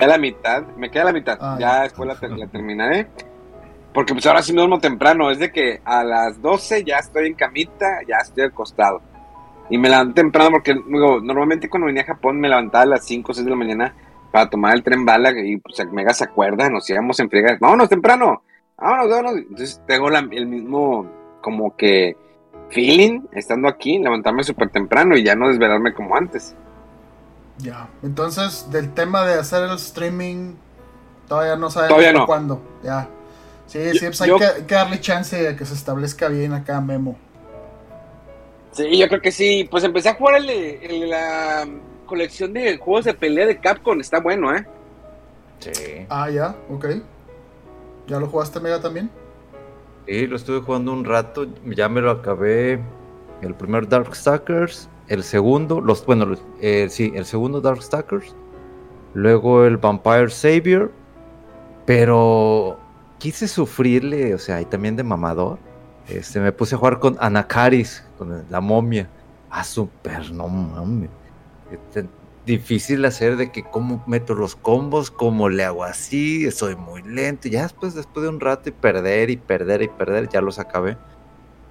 Queda la mitad, me queda la mitad. Ah, ya ya. después la, ter- la terminaré. Porque pues ahora sí me duermo temprano. Es de que a las 12 ya estoy en camita, ya estoy acostado. Y me levanto temprano porque digo, normalmente cuando venía a Japón me levantaba a las 5 o 6 de la mañana para tomar el tren bala y pues mega se acuerda, nos íbamos en friega. Vámonos temprano, vámonos, vámonos. Entonces tengo la- el mismo como que feeling estando aquí, levantarme súper temprano y ya no desvelarme como antes. Ya. Entonces, del tema de hacer el streaming, todavía no sabemos Todavía hasta no. cuándo. Ya. Sí, Yo- sí, pues hay yo- que, hay que darle chance a que se establezca bien acá, Memo. Sí, yo creo que sí. Pues empecé a jugar el, el- la colección de juegos de pelea de Capcom. Está bueno, ¿eh? Sí. Ah, ya, ok. ¿Ya lo jugaste, Mega, también? Sí, lo estuve jugando un rato, ya me lo acabé. El primer Darkstalkers, el segundo, los, bueno, eh, sí, el segundo Darkstalkers, luego el Vampire Savior, pero quise sufrirle, o sea, y también de mamador. Este, me puse a jugar con Anakaris, con la momia. Ah, super, no mames. Este, difícil hacer de que cómo meto los combos, cómo le hago así, soy muy lento. Ya después, después de un rato y perder y perder y perder, ya los acabé.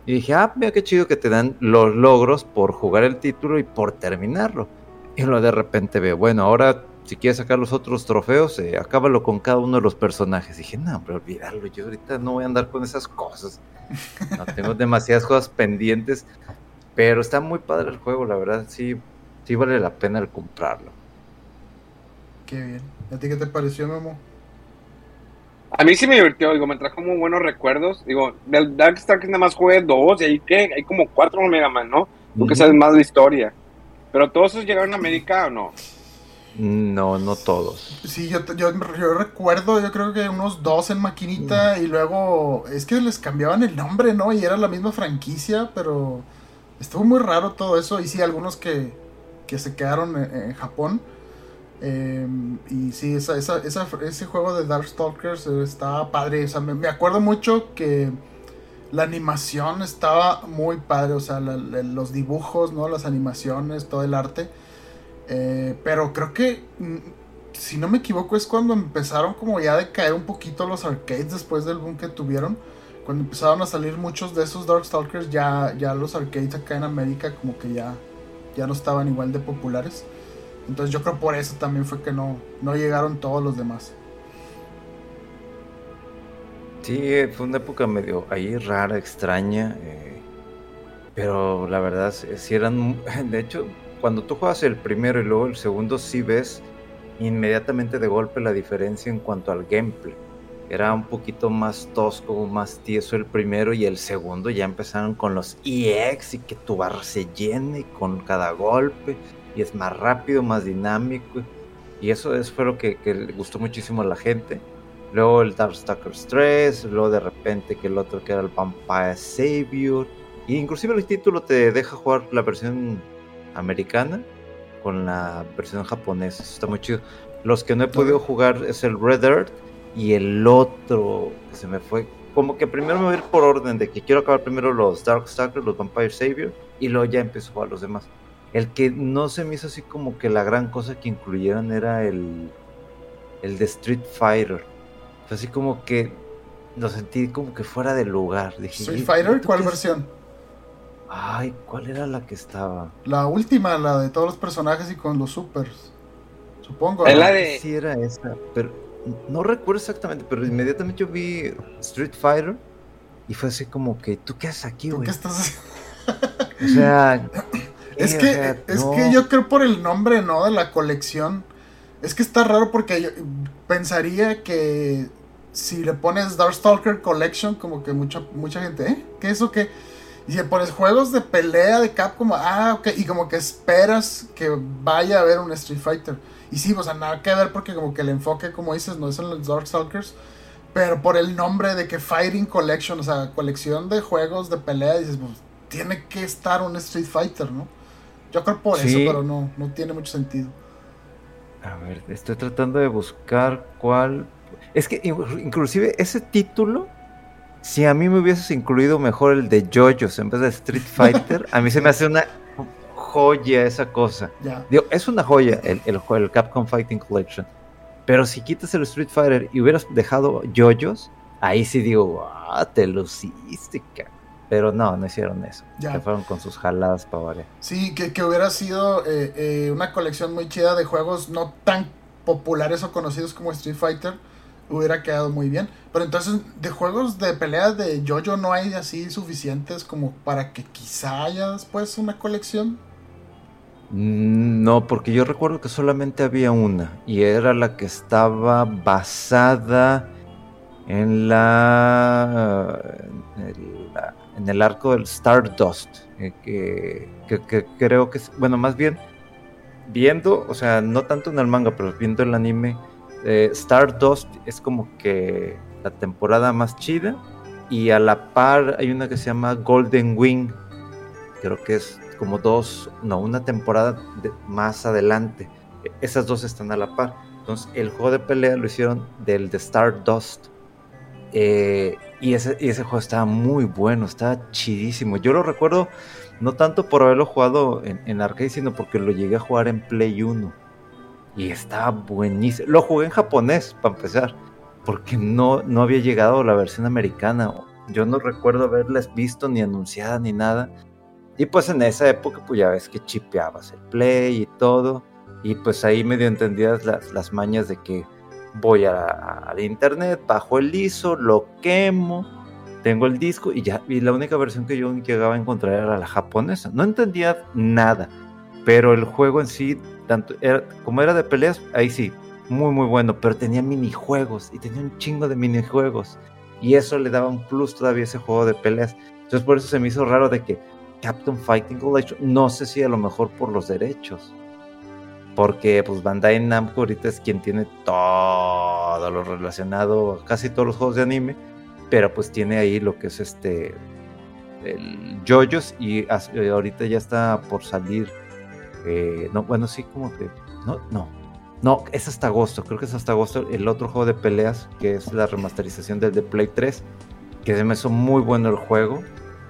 Y dije, ah, mira qué chido que te dan los logros por jugar el título y por terminarlo. Y luego de repente veo, bueno, ahora si quieres sacar los otros trofeos, eh, acábalo con cada uno de los personajes. dije, no, hombre, olvídalo, yo ahorita no voy a andar con esas cosas. No tengo demasiadas cosas pendientes, pero está muy padre el juego, la verdad, sí, sí vale la pena el comprarlo. Qué bien. ¿A ti qué te pareció, Memo? A mí sí me divirtió, digo, me trajo muy buenos recuerdos. Digo, del Darkstalkers nada más jugué dos y ahí que hay como cuatro Mega Man, ¿no? Tú que Ujú. sabes más de la historia. Pero todos esos llegaron a América o no? No, no todos. Sí, yo, te- yo, yo recuerdo, yo creo que unos dos en maquinita y luego es que les cambiaban el nombre, ¿no? Y era la misma franquicia, pero estuvo muy raro todo eso. Y sí, algunos que, que se quedaron en, en Japón. Eh, y sí, esa, ese juego de Darkstalkers estaba padre. O sea, me, acuerdo mucho que la animación estaba muy padre. O sea, los dibujos, ¿no? Las animaciones, todo el arte. Eh, pero creo que, mm, si no me equivoco, es cuando empezaron como ya a decaer un poquito los arcades después del boom que tuvieron. Cuando empezaron a salir muchos de esos Darkstalkers, ya, ya los arcades acá en América como que ya, ya no estaban igual de populares. Entonces yo creo por eso también fue que no, no llegaron todos los demás. Sí, fue una época medio ahí rara, extraña, eh, pero la verdad sí eran, de hecho, cuando tú juegas el primero y luego el segundo, sí ves inmediatamente de golpe la diferencia en cuanto al gameplay. Era un poquito más tosco, más tieso el primero y el segundo ya empezaron con los EX y que tu barra se llene con cada golpe y es más rápido, más dinámico y eso es, fue lo que, que le gustó muchísimo a la gente. Luego el Darkstalkers 3, luego de repente que el otro que era el Vampire Savior. E inclusive el título te deja jugar la versión americana con la versión japonesa. Eso está muy chido. Los que no he podido jugar es el Red Earth y el otro que se me fue. Como que primero me voy a ir por orden de que quiero acabar primero los Darkstalkers, los Vampire Savior y luego ya empiezo a jugar los demás. El que no se me hizo así como que la gran cosa que incluyeran era el, el de Street Fighter. Fue así como que lo sentí como que fuera de lugar. Dije, Street "¿Y- Fighter, ¿cuál qué es?". versión? Ay, ¿cuál era la que estaba? La última, la de todos los personajes y con los supers. Supongo. ¿no? la de- Sí, era esa, pero no recuerdo exactamente, pero inmediatamente yo vi Street Fighter y fue así como que, ¿tú qué haces aquí, ¿Tú güey? qué estás O sea, Es o que, sea, es no. que yo creo por el nombre, ¿no? De la colección. Es que está raro porque yo pensaría que si le pones Darkstalker Collection, como que mucha, mucha gente, ¿eh? ¿Qué es eso que? Y si le pones juegos de pelea de Capcom, ah, ok, y como que esperas que vaya a haber un Street Fighter. Y sí, o sea, nada que ver porque como que el enfoque, como dices, no es en los Darkstalkers. Pero por el nombre de que Fighting Collection, o sea, colección de juegos de pelea, dices, pues tiene que estar un Street Fighter, ¿no? Yo creo por Sí. eso, pero no, no tiene mucho sentido. A ver, estoy tratando de buscar cuál. Es que in- inclusive ese título si a mí me hubieses incluido mejor el de JoJo's en vez de Street Fighter, a mí se me hace una joya esa cosa. Ya. Digo, es una joya el, el, el Capcom Fighting Collection. Pero si quitas el Street Fighter y hubieras dejado JoJo's, ahí sí digo, ah, te luciste, cabrón. Pero no, no hicieron eso. Ya. Se fueron con sus jaladas para variar. Sí, que, que hubiera sido eh, eh, una colección muy chida de juegos no tan populares o conocidos como Street Fighter. Hubiera quedado muy bien. Pero entonces, de juegos de peleas de JoJo no hay así suficientes como para que quizá haya después una colección. Mm, No, porque yo recuerdo que solamente había una. Y era la que estaba basada en la. En el, la- en el arco del Stardust. eh, que, creo que es. Bueno, más bien. Viendo, o sea, no tanto en el manga, pero viendo el anime. eh, Stardust es como que la temporada más chida. Y a la par hay una que se llama Golden Wing. Creo que es como dos, no, una temporada más adelante. Esas dos están a la par. Entonces, el juego de pelea lo hicieron del de Stardust. Eh, y, ese, y ese juego estaba muy bueno, estaba chidísimo. Yo lo recuerdo no tanto por haberlo jugado en, en arcade, sino porque lo llegué a jugar en Play 1. Y estaba buenísimo. Lo jugué en japonés, para empezar, porque no, no había llegado la versión americana. Yo no recuerdo haberlas visto ni anunciada ni nada. Y pues en esa época, pues ya ves que chipeabas el play y todo. Y pues ahí medio entendías las, las mañas de que voy a- a- internet, bajo el ISO, lo quemo, tengo el disco y ya. Y la única versión que yo llegaba a encontrar era la japonesa. No entendía nada, pero el juego en sí, tanto era, como era de peleas, ahí sí, muy muy bueno. Pero tenía minijuegos y tenía un chingo de minijuegos. Y eso le daba un plus todavía a ese juego de peleas. Entonces por eso se me hizo raro de que Captain Fighting Collection, no sé si a lo mejor por los derechos. Porque pues Bandai Namco ahorita es quien tiene todo lo relacionado, casi todos los juegos de anime, pero pues tiene ahí lo que es este el JoJo's y eh, ahorita ya está por salir eh, no, bueno, sí, como que no, no. No, es hasta agosto, creo que es hasta agosto el otro juego de peleas que es la remasterización del de Play 3, que se me hizo muy bueno el juego,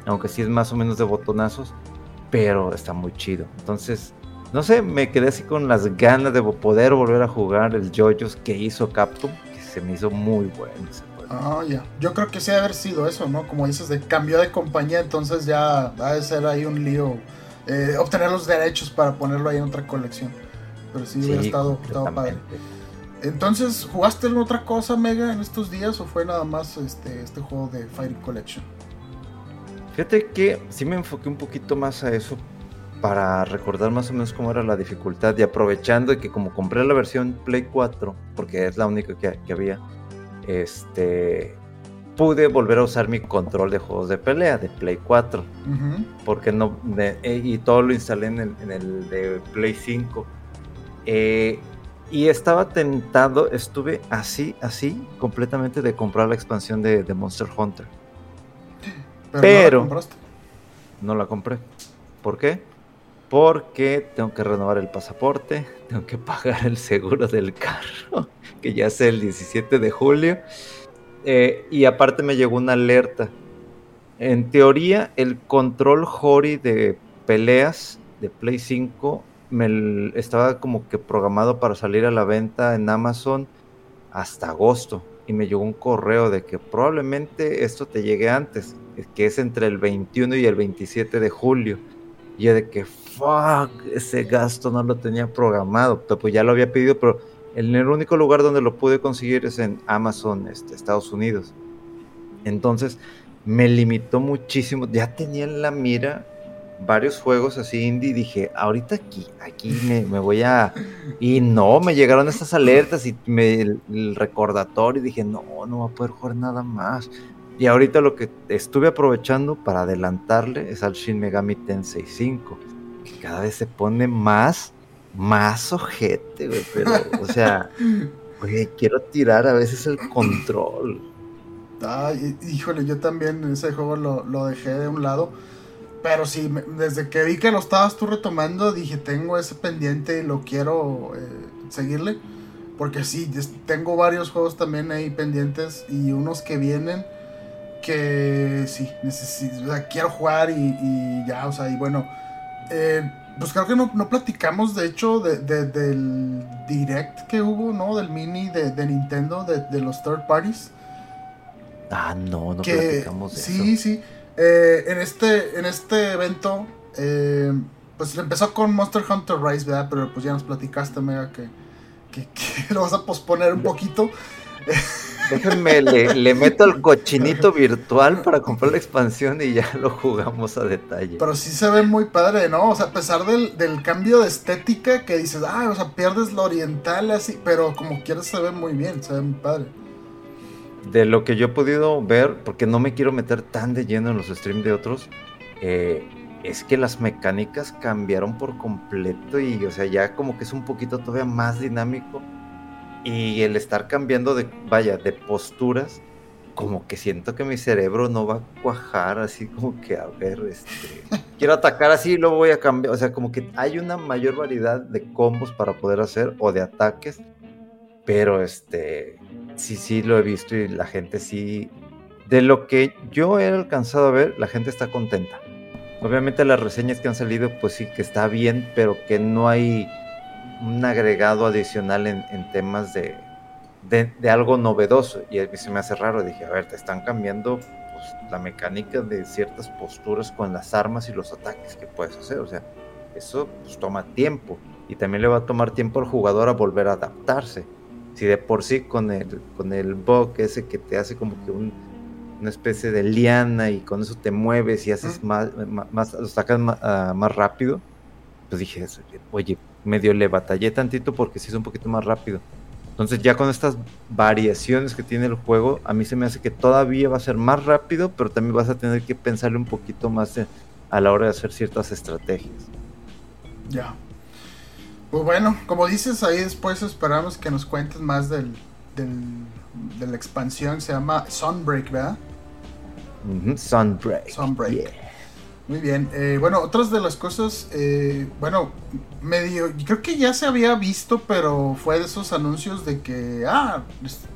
aunque sí es más o menos de botonazos, pero está muy chido. Entonces, no sé, me quedé así con las ganas de poder volver a jugar el JoJo's que hizo Capcom, que se me hizo muy bueno ese juego. Ah, ya. Yo creo que sí debe haber sido eso, ¿no? Como dices, de cambio de compañía, entonces ya ha de ser ahí un lío eh, obtener los derechos para ponerlo ahí en otra colección. Pero sí, hubiera estado, estado padre. Entonces, ¿jugaste alguna otra cosa, Mega, en estos días o fue nada más este, este juego de Fire Collection? Fíjate que sí me enfoqué un poquito más a eso para recordar más o menos cómo era la dificultad y aprovechando de que como compré la versión Play 4, porque es la única que, que había, este pude volver a usar mi control de juegos de pelea de Play 4, Ujú. porque no de- eh, y todo lo instalé en el, en el de Play 5. Eh, y estaba tentado, estuve así, así, completamente de comprar la expansión de, de Monster Hunter. Pero, Pero- no la compraste. No la compré. ¿Por qué? Porque tengo que renovar el pasaporte, tengo que pagar el seguro del carro, que ya es el 17 de julio. eh, y aparte me llegó una alerta. En teoría, el control Hori de peleas de Play 5 me estaba como que programado para salir a la venta en Amazon hasta agosto. Y me llegó un correo de que probablemente esto te llegue antes, que es entre el 21 y el 27 de julio. Y de que, fuck, ese gasto no lo tenía programado. Pues ya lo había pedido, pero en el único lugar donde lo pude conseguir es en Amazon, este, Estados Unidos. Entonces me limitó muchísimo. Ya tenía en la mira varios juegos así indie. Dije, ahorita aquí, aquí me, voy a... Y no, me llegaron estas alertas y el, recordatorio. Y dije, no, no va a poder jugar nada más. Y ahorita lo que estuve aprovechando para adelantarle es al Shin Megami Tensei 5. Cada vez se pone más, más ojete, güey. Pero, o sea, güey, quiero tirar a veces el control. Ay, híjole, yo también ese juego lo, lo dejé de un lado. Pero sí, me- desde que vi que lo estabas tú retomando, dije, tengo ese pendiente y lo quiero eh, seguirle. Porque sí, tengo varios juegos también ahí pendientes y unos que vienen que sí, necesito, o sea, quiero jugar y, y ya, o sea, y bueno, eh, pues creo que no, no platicamos, de hecho, de, de- del direct que hubo, ¿no? Del mini de, de Nintendo, de, los third parties. Ah, no, no que platicamos de sí, eso. sí. Eh, en, este, en este evento, eh, pues empezó con Monster Hunter Rise, ¿verdad? Pero pues ya nos platicaste, Mega, que, que, que lo vas a posponer un poquito. Déjenme, le, le meto el cochinito virtual para comprar la expansión y ya lo jugamos a detalle. Pero sí se ve muy padre, ¿no? O sea, a pesar del, del cambio de estética que dices, ah, o sea, pierdes lo oriental así, pero como quieras se ve muy bien, se ve muy padre. De lo que yo he podido ver, porque no me quiero meter tan de lleno en los streams de otros, eh, es que las mecánicas cambiaron por completo y, o sea, ya como que es un poquito todavía más dinámico. Y el estar cambiando de, vaya, de posturas, como que siento que mi cerebro no va a cuajar así como que, a ver, este, quiero atacar así y luego voy a cambiar. O sea, como que hay una mayor variedad de combos para poder hacer o de ataques. Pero este, sí, sí lo he visto y la gente sí. De lo que yo he alcanzado a ver, la gente está contenta. Obviamente las reseñas que han salido, pues sí que está bien, pero que no hay un agregado adicional en, en temas de, de, de algo novedoso. Y a mí se me hace raro. Dije, a ver, te están cambiando pues, la mecánica de ciertas posturas con las armas y los ataques que puedes hacer. O sea, eso pues, toma tiempo. Y también le va a tomar tiempo al jugador a volver a adaptarse. Si de por sí con el, con el bug ese que te hace como que un, una especie de liana y con eso te mueves y haces Mm. más, más, más- lo sacas ma- ah, más, rápido, pues dije, oye, medio le batallé tantito porque sí es un poquito más rápido. Entonces ya con estas variaciones que tiene el juego, a mí se me hace que todavía va a ser más rápido, pero también vas a tener que pensarle un poquito más en- a la hora de hacer ciertas estrategias. Ya. Pues bueno, como dices, ahí después esperamos que nos cuentes más del, del- de la expansión se llama Sunbreak, ¿verdad? Sunbreak. Sunbreak. yeah. Muy bien. eh, bueno, otras de las cosas, eh, bueno, medio, creo que ya se había visto, pero fue de esos anuncios de que, ah,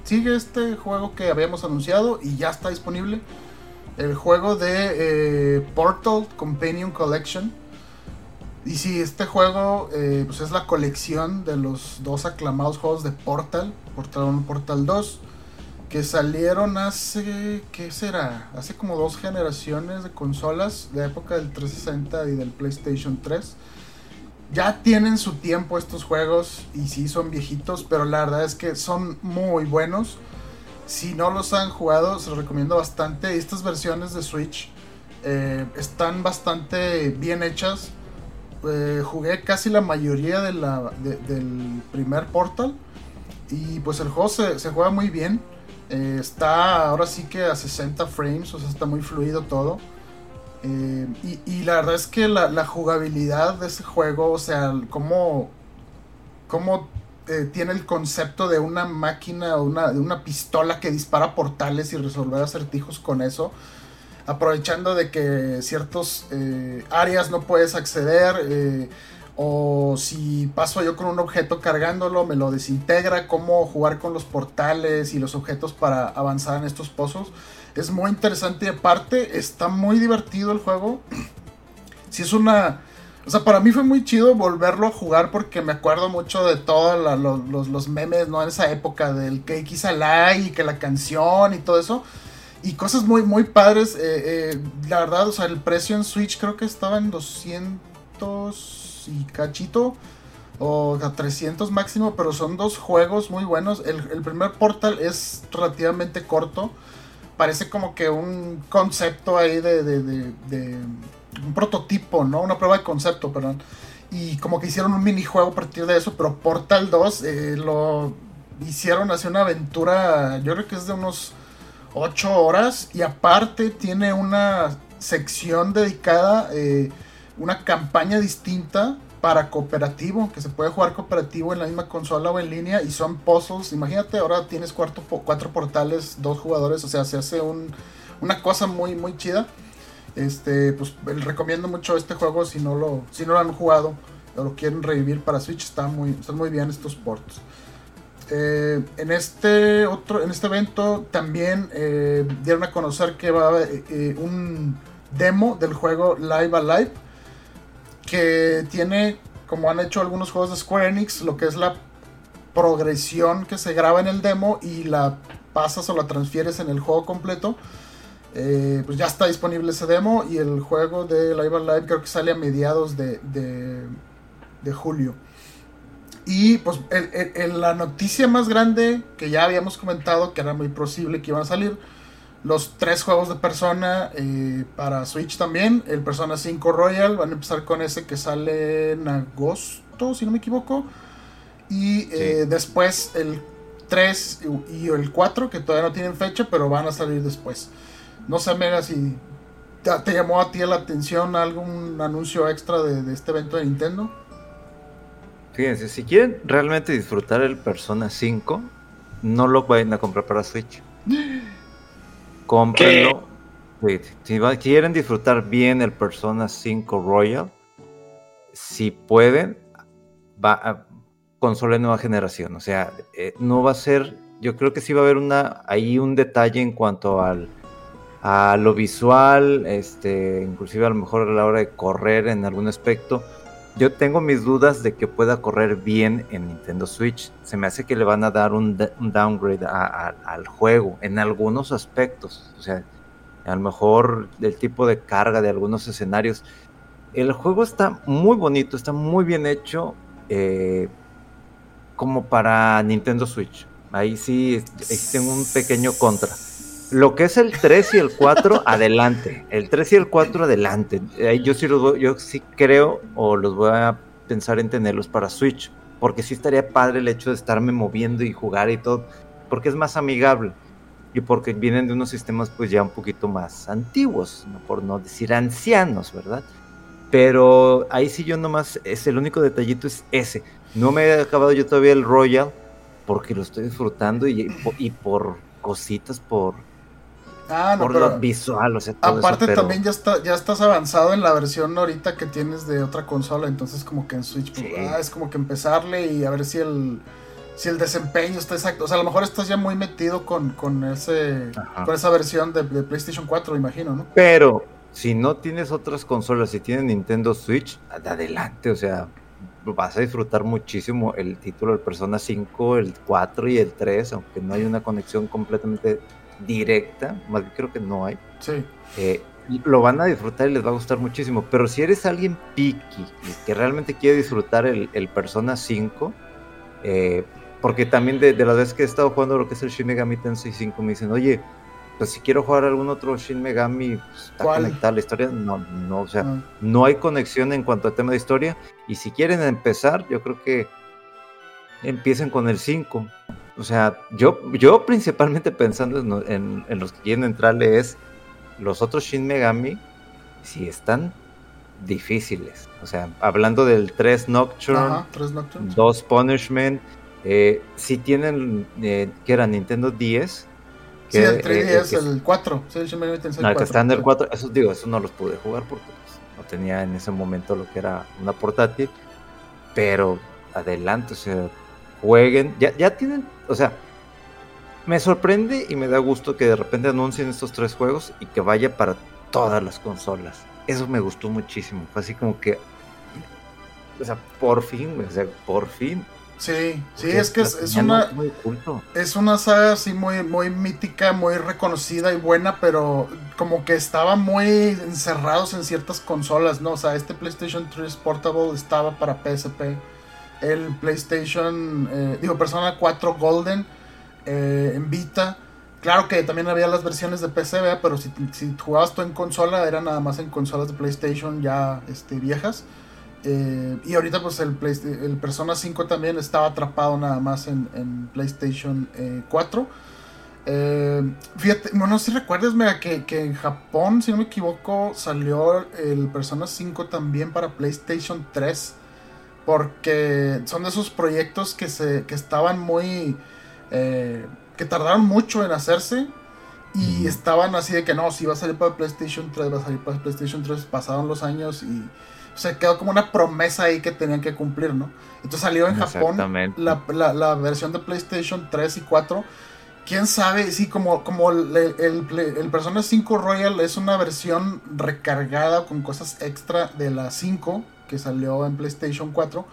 sigue este juego que habíamos anunciado y ya está disponible. El juego de eh, Portal Companion Collection. Y sí, este juego eh, pues es la colección de los dos aclamados juegos de Portal, Portal 1 y Portal 2 que salieron hace, ¿qué será? Hace como dos generaciones de consolas, de época del 360 y del PlayStation 3. Ya tienen su tiempo estos juegos y sí son viejitos, pero la verdad es que son muy buenos. Si no los han jugado, se los recomiendo bastante. Estas versiones de Switch eh, están bastante bien hechas. Eh, jugué casi la mayoría de la, de- del primer Portal. Y pues el juego se juega muy bien. Eh, está ahora sí que a 60 frames, o sea, está muy fluido todo. Eh, y, y la verdad es que la, jugabilidad de ese juego, o sea, cómo, cómo eh, tiene el concepto de una máquina una, de una pistola que dispara portales y resolver acertijos con eso. Aprovechando de que ciertos áreas no puedes acceder. O si paso yo con un objeto cargándolo, me lo desintegra. Cómo jugar con los portales y los objetos para avanzar en estos pozos. Es muy interesante y aparte está muy divertido el juego. Si es una... O sea, para mí fue muy chido volverlo a jugar porque me acuerdo mucho de todos los, los, memes, ¿no? En esa época del que X y que la canción y todo eso. Y cosas muy, muy padres. eh, eh, la verdad, o sea, el precio en Switch creo que estaba en 200 y cachito. O a 300 máximo, pero son dos juegos muy buenos. El, primer Portal es relativamente corto. Parece como que un concepto ahí de, de, de- un prototipo, ¿no? Una prueba de concepto, perdón. Y como que hicieron un minijuego a partir de eso, pero Portal 2 eh, lo hicieron hacia una aventura, yo creo que es de unos 8 horas. Y aparte tiene una sección dedicada, eh, una campaña distinta para cooperativo, que se puede jugar cooperativo en la misma consola o en línea y son puzzles. Imagínate, ahora tienes cuatro, cuatro portales, dos jugadores, o sea, se hace un, una cosa muy, muy chida. Este, pues recomiendo mucho este juego si no lo, si no lo han jugado o lo quieren revivir para Switch, está muy, están muy bien estos ports. Eh, en este otro, en este evento también eh, dieron a conocer que va a haber eh, un demo del juego Live Alive que tiene, como han hecho algunos juegos de Square Enix, lo que es la progresión que se graba en el demo y la pasas o la transfieres en el juego completo. pues ya está disponible ese demo y el juego de Live Alive creo que sale a mediados de, de julio. Y pues la noticia más grande que ya habíamos comentado que era muy posible que iban a salir los tres juegos de Persona eh, para Switch también. El Persona 5 Royal van a empezar con ese que sale en agosto, si no me equivoco. Y eh, después el 3 y el 4 que todavía no tienen fecha, pero van a salir después. No sé, Mega, si te, llamó a ti la atención algún anuncio extra de este evento de Nintendo. Fíjense, si quieren realmente disfrutar el Persona 5, no lo vayan a comprar para Switch. Cómprenlo. Si quieren disfrutar bien el Persona 5 Royal, si pueden, va a consola de nueva generación. O sea, eh, no va a ser. Yo creo que sí va a haber una ahí un detalle en cuanto al a lo visual, este, inclusive a lo mejor a la hora de correr en algún aspecto yo tengo mis dudas de que pueda correr bien en Nintendo Switch. Se me hace que le van a dar un, downgrade al juego en algunos aspectos. O sea, a lo mejor el tipo de carga de algunos escenarios. El juego está muy bonito, está muy bien hecho eh, como para Nintendo Switch. Ahí sí tengo un pequeño contra. Lo que es el 3 y el 4, adelante. El 3 y el 4, adelante. Yo sí, los yo sí creo o los voy a pensar en tenerlos para Switch. Porque sí estaría padre el hecho de estarme moviendo y jugar y todo. Porque es más amigable. Y porque vienen de unos sistemas pues ya un poquito más antiguos. Por no decir ancianos, ¿verdad? Pero ahí sí yo nomás, es el único detallito es ese. No me he acabado yo todavía el Royal porque lo estoy disfrutando y, y por cositas, por Ah, por lo visual, o sea, aparte también ya está, ya estás avanzado en la versión ahorita que tienes de otra consola, entonces como que en Switch pues, ah, es como que empezarle y a ver si el si el desempeño está exacto, o sea, a lo mejor estás ya muy metido con, con ese con esa versión de, PlayStation 4, imagino, ¿no? Pero si no tienes otras consolas, si tienes Nintendo Switch, adelante, o sea, vas a disfrutar muchísimo el título del Persona 5, el 4 y el 3, aunque no hay una conexión completamente directa, más bien creo que no hay. Sí. Eh, lo van a disfrutar y les va a gustar muchísimo. Pero si eres alguien picky que realmente quiere disfrutar el, Persona 5, eh, porque también de, de, las veces que he estado jugando lo que es el Shin Megami Tensei 5, me dicen, oye, pues si quiero jugar algún otro Shin Megami, pues, está conectada la historia. No, no, o sea, ah. no hay conexión en cuanto al tema de historia. Y si quieren empezar, yo creo que empiecen con el 5. O sea, yo, yo principalmente pensando en, los que quieren entrarle es los otros Shin Megami, si están difíciles. O sea, hablando del 3 Nocturne, 2 Punishment, eh, si tienen, eh, que era Nintendo 10. Que, sí, el 3 es el 4. Sí, el Shin Megami Tensei no, que está en el 4, esos digo, eso no los pude jugar porque pues, no tenía en ese momento lo que era una portátil. Pero adelante, o sea, jueguen. Ya, ya tienen, o sea, me sorprende y me da gusto que de repente anuncien estos tres juegos y que vaya para todas las consolas. Eso me gustó muchísimo. Fue así como que, o sea, por fin, o sea, por fin. Sí, sí, es que es, una es una saga así muy muy mítica, muy reconocida y buena, pero como que estaban muy encerrados en ciertas consolas, ¿no? O sea, este PlayStation 3 Portable estaba para PSP el PlayStation, eh, digo, Persona 4 Golden eh, en Vita. Claro que también había las versiones de PC, pero si, si, jugabas tú en consola, era nada más en consolas de PlayStation ya este, viejas. Eh, y ahorita pues el, el Persona 5 también estaba atrapado nada más en, PlayStation 4. fíjate, no sé si recuerdas que, que en Japón, si no me equivoco, salió el Persona 5 también para PlayStation 3 porque son de esos proyectos que, se, que estaban muy... Eh, que tardaron mucho en hacerse y estaban así de que no, si va a salir para PlayStation 3, va a salir para PlayStation 3, pasaron los años y O sea, quedó como una promesa ahí que tenían que cumplir, ¿no? Entonces salió en Japón la, la- la versión de PlayStation 3 y 4. Quién sabe, sí, como, como el, el, el Persona 5 Royal es una versión recargada con cosas extra de la 5 que salió en PlayStation 4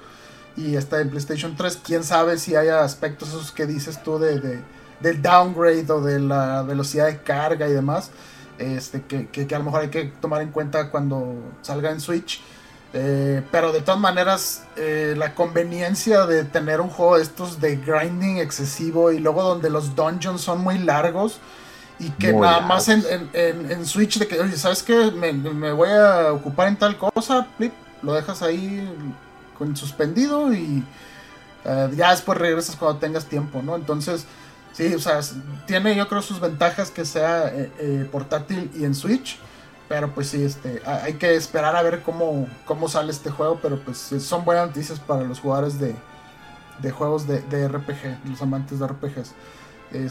y está en PlayStation 3. Quién sabe si hay aspectos esos que dices tú de, de- del downgrade o de la velocidad de carga y demás. Este, que, que- que a lo mejor hay que tomar en cuenta cuando salga en Switch. Eh, pero de todas maneras, eh, la conveniencia de tener un juego de estos de grinding excesivo y luego donde los dungeons son muy largos y que Muy nada más en, en- en- en Switch de que, oye, ¿sabes qué? Me, me voy a ocupar en tal cosa, lo dejas ahí con suspendido y eh, ya después regresas cuando tengas tiempo, ¿no? Entonces, sí, o sea, tiene yo creo sus ventajas que sea eh, eh, portátil y en Switch. Pero pues sí, este, ha- hay que esperar a ver cómo, cómo sale este juego. Pero pues son buenas noticias para los jugadores de, de juegos de, de RPG, los amantes de RPGs.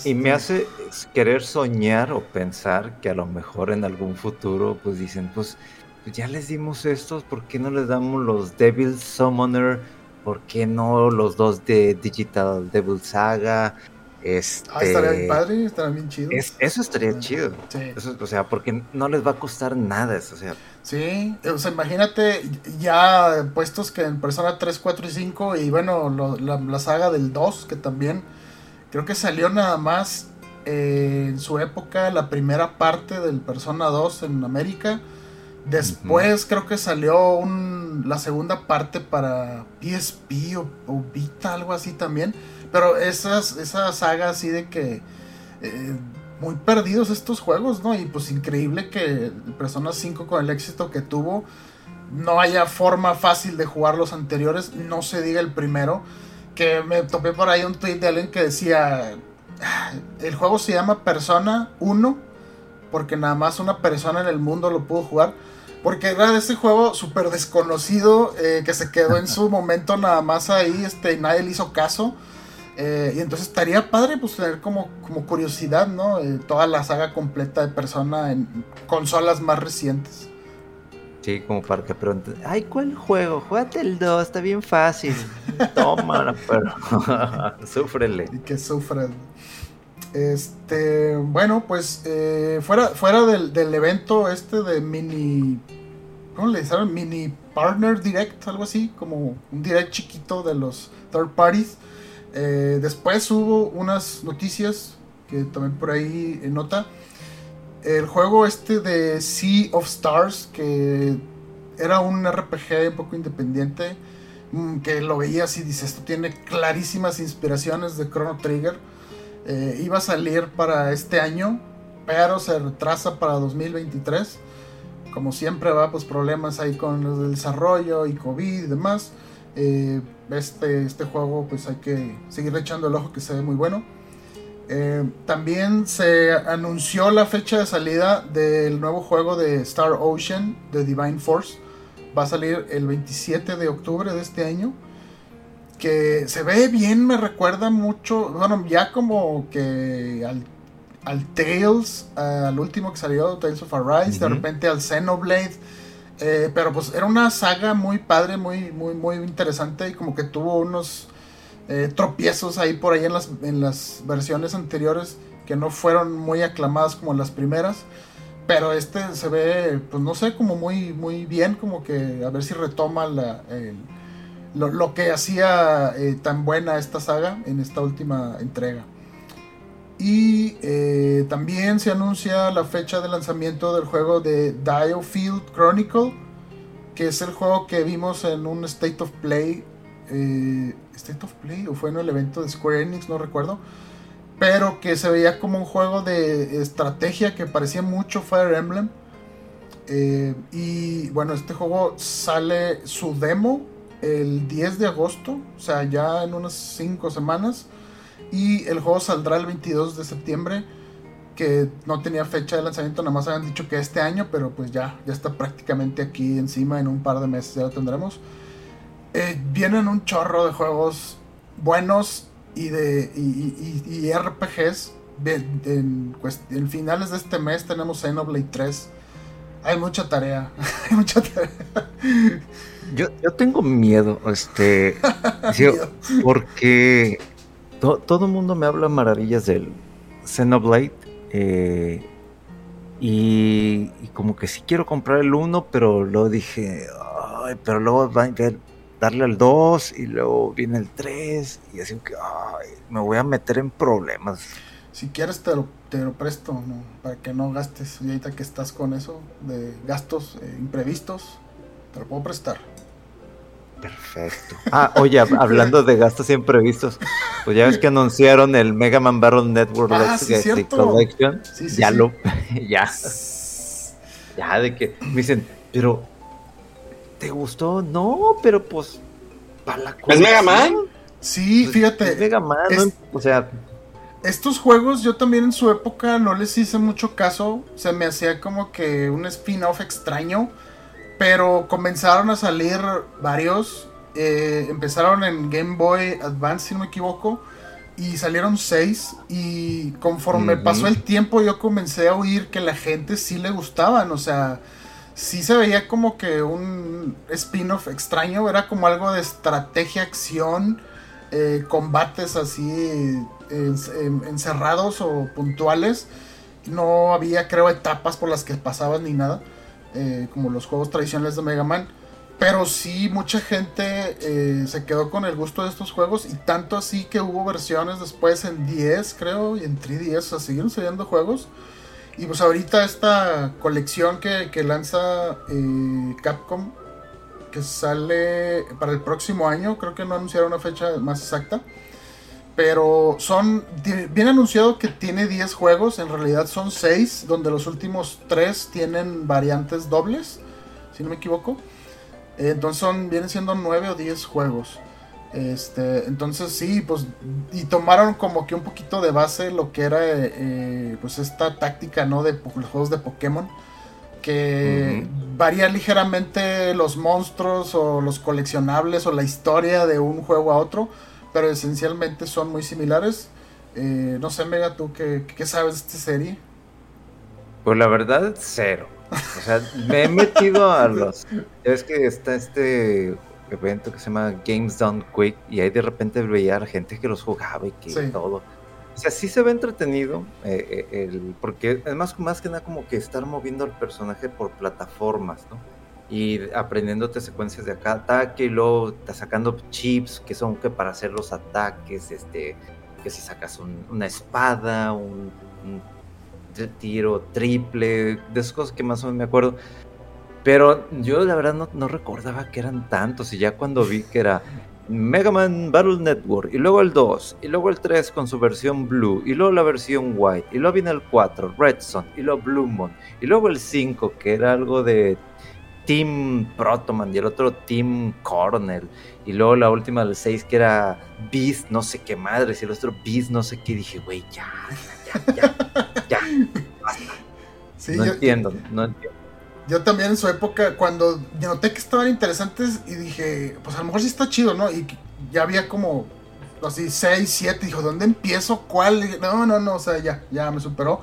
Y me Este, hace querer soñar o pensar que a lo mejor en algún futuro pues dicen, pues, pues ya les dimos estos, ¿por qué no les damos los Devil Summoner? ¿Por qué no los dos de Digital Devil Saga? Este, Ah, estaría bien padre, estaría bien chido. es- eso estaría chido. Sí. Eso, o sea, porque no les va a costar nada eso. O sea, Sí, o sea, imagínate ya puestos que en Persona 3, 4 y 5 y bueno, lo- la, la saga del 2 que también creo que salió nada más eh, en su época la primera parte del Persona 2 en América. Después creo que salió la segunda parte para PSP o, o Vita, algo así también. Pero esas, esa saga así de que... eh, muy perdidos estos juegos, ¿no? Y pues increíble que Persona 5 con el éxito que tuvo no haya forma fácil de jugar los anteriores, no se diga el primero, que me topé por ahí un tweet de alguien que decía, "Ah, el juego se llama Persona 1 porque nada más una persona en el mundo lo pudo jugar. Porque era de ese juego súper desconocido eh, que se quedó en su momento nada más ahí este, y nadie le hizo caso. Eh, y entonces estaría padre pues tener como, como curiosidad, ¿no? Eh, toda la saga completa de Persona en consolas más recientes. sí, como para que pregunten, ay, ¿cuál juego? Juégate el 2, está bien fácil. Toma, pero súfrele. y que sufran. Este, bueno, pues eh, fuera, fuera del, del evento este de mini, ¿cómo le dicen? Mini Partner Direct, algo así, como un direct chiquito de los third parties. Eh, después hubo unas noticias que también por ahí nota. El juego este de Sea of Stars, que era un RPG un poco independiente, mm, que lo veías y dices, esto tiene clarísimas inspiraciones de Chrono Trigger. Eh, iba a salir para este año, pero se retrasa para 2023. Como siempre va, pues problemas ahí con el desarrollo y COVID y demás. Eh, este, este juego pues hay que seguir echando el ojo que se ve muy bueno. Eh, también se anunció la fecha de salida del nuevo juego de Star Ocean, de Divine Force. Va a salir el 27 de octubre de este año. Que se ve bien, me recuerda mucho, bueno, ya como que al, al Tales, al último que salió, Tales of Arise, de repente al Xenoblade. Eh, pero pues era una saga muy padre, muy, muy, muy interesante y como que tuvo unos eh, tropiezos ahí por ahí en las, en las versiones anteriores que no fueron muy aclamadas como las primeras. Pero este se ve, pues no sé, como muy, muy bien, como que a ver si retoma la, el- lo, lo que hacía eh, tan buena esta saga en esta última entrega. Y eh, también se anuncia la fecha de lanzamiento del juego de Diofield Chronicle, que es el juego que vimos en un State of Play. eh, ¿State of Play? ¿O fue en el evento de Square Enix? No recuerdo. Pero que se veía como un juego de estrategia que parecía mucho Fire Emblem. Eh, y bueno, este juego sale su demo el 10 de agosto, o sea, ya en unas 5 semanas. Y el juego saldrá el 22 de septiembre, que no tenía fecha de lanzamiento, nada más habían dicho que este año, pero pues ya, ya está prácticamente aquí encima, en un par de meses ya lo tendremos. Eh, vienen un chorro de juegos buenos y de y, y- y- RPGs. En, en finales de este mes tenemos Xenoblade 3. Hay mucha tarea, hay mucha tarea. Yo, yo tengo miedo, este, porque to- todo el mundo me habla maravillas del Xenoblade eh, y, y como que sí quiero comprar el 1, pero luego dije, "Ay, pero luego va a darle al 2 y luego viene el 3 y así que ay, me voy a meter en problemas. Si quieres te lo, te lo presto, ¿no? Para que no gastes. Y ahorita que estás con eso de gastos eh, imprevistos, te lo puedo prestar. Perfecto. Ah, oye, hab- hablando de gastos imprevistos, pues ya ves que anunciaron el Mega Man Battle Network Ah, sí. Collection. Sí, sí, ya sí. lo, ya, ya de que me dicen, pero ¿te gustó? No, pero pues para la ¿Es Mega Man? Sí, Pues, fíjate. es Mega Man, es- ¿no? o sea, Estos juegos yo también en su época no les hice mucho caso. Se me hacía como que un spin-off extraño. Pero comenzaron a salir varios. eh, empezaron en Game Boy Advance, si no me equivoco. Y salieron seis. Y conforme pasó el tiempo, yo comencé a oír que la gente sí le gustaban. O sea, sí se veía como que un spin-off extraño. Era como algo de estrategia, acción. eh, combates así en- encerrados o puntuales. No había, creo, etapas por las que pasabas ni nada. eh, como los juegos tradicionales de Mega Man. Pero sí, mucha gente eh, se quedó con el gusto de estos juegos. Y tanto así que hubo versiones después en 10, creo, y en 3DS. O sea, siguieron saliendo juegos. Y pues ahorita esta colección que, que lanza eh, Capcom, que sale para el próximo año, creo que no anunciaron una fecha más exacta. Pero son. Viene anunciado que tiene 10 juegos, en realidad son 6, donde los últimos 3 tienen variantes dobles, si no me equivoco. Eh, Entonces son, vienen siendo 9 o 10 juegos. Este, entonces sí, pues, y tomaron como que un poquito de base lo que era, eh, eh, pues, esta táctica, ¿no? De los juegos de Pokémon, que varía ligeramente los monstruos o los coleccionables o la historia de un juego a otro, pero esencialmente son muy similares. Eh, no sé, Mega, ¿tú qué, qué sabes de esta serie? pues la verdad, cero. O sea, me he metido a los. Ves que está este evento que se llama Games Done Quick y ahí de repente veía a la gente que los jugaba y que Sí. todo. O sea, sí se ve entretenido, eh, eh, el, porque es más, más que nada como que estar moviendo al personaje por plataformas, ¿no? Y aprendiéndote secuencias de acá ataque y luego te sacando chips que son que para hacer los ataques, este, que si sacas un- una espada, un, un tiro triple, de esas cosas que más o menos me acuerdo. Pero yo la verdad no, no recordaba que eran tantos y ya cuando vi que era Mega Man Battle Network y luego el 2 y luego el 3 con su versión Blue y luego la versión White y luego viene el 4 Red Sun y luego Blue Moon y luego el 5 que era algo de Team Protoman y el otro Team Coronel y luego la última del 6 que era Beast no sé qué madres y el otro Beast no sé qué dije güey ya ya ya ya, Sí, no yo, entiendo no entiendo yo también en su época, cuando noté que estaban interesantes y dije, pues a lo mejor sí está chido, ¿no? Y ya había como así 6, 7, dijo, ¿dónde empiezo? ¿Cuál? No, no, no, o sea, ya, ya me superó.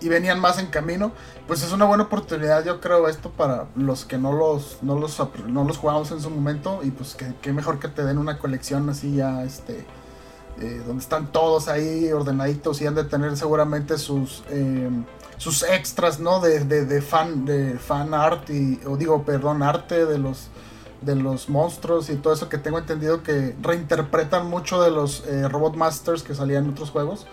Y venían más en camino. Pues es una buena oportunidad, yo creo, esto para los que no los, no los, no los jugamos en su momento. Y pues que, que mejor que te den una colección así ya, este, eh, donde están todos ahí ordenaditos y han de tener seguramente sus, eh, sus extras, ¿no? De, de, de fan, de fan art y, o digo, perdón, arte de los de los monstruos y todo eso que tengo entendido que reinterpretan mucho de los eh, Robot Masters que salían en otros juegos.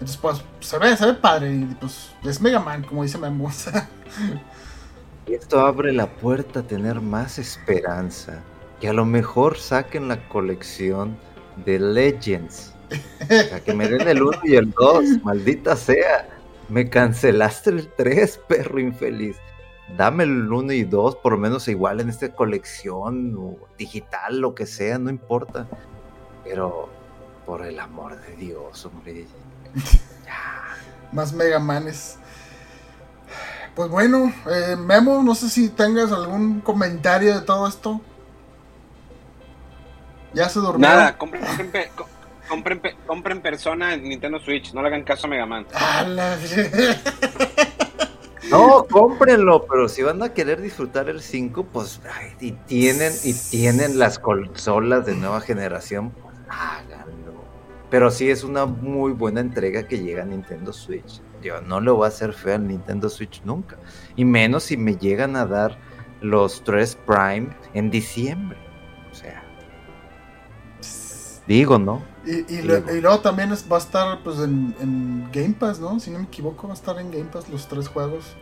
Entonces, pues, se ve, se ve padre y pues es Mega Man, como dice Memo. Esto abre la puerta a tener más esperanza. Que a lo mejor saquen la colección de Legends. O sea, que me den el 1 y el 2. Maldita sea. Me cancelaste el 3, perro infeliz. Dame el 1 y 2, por lo menos igual en esta colección, o digital, lo que sea, no importa. Pero, por el amor de Dios, hombre. Más Mega Manes. Pues bueno, eh, Memo, no sé si tengas algún comentario de todo esto. Ya se durmió. Nada, compren, compren, pe- co- compren, pe- compren persona en Nintendo Switch. No le hagan caso a Mega Man. A la- No, cómprenlo, pero si van a querer disfrutar el 5, pues ay, y tienen y tienen las consolas de nueva generación, pues háganlo. Pero sí es una muy buena entrega que llega a Nintendo Switch. Yo no le voy a hacer feo al Nintendo Switch nunca. Y menos si me llegan a dar los 3 Prime en diciembre. O sea, digo, ¿no? Y, y, le- y luego también es- va a estar pues en, en Game Pass, ¿no? Si no me equivoco, va a estar en Game Pass los tres juegos.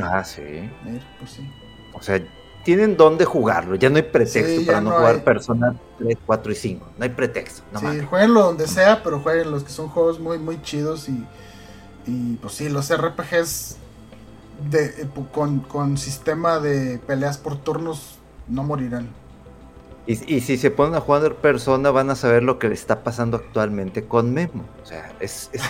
Ah, sí. Mira, pues sí. O sea, tienen dónde jugarlo. Ya no hay pretexto Sí, para no, no jugar hay. Persona 3, 4 y 5. No hay pretexto. No sí, mames. jueguenlo donde sea, pero jueguen los que son juegos muy, muy chidos y, y pues sí, los RPGs de, eh, con, con sistema de peleas por turnos no morirán. Y, y si se ponen a jugar persona, van a saber lo que le está pasando actualmente con Memo. O sea, es, es,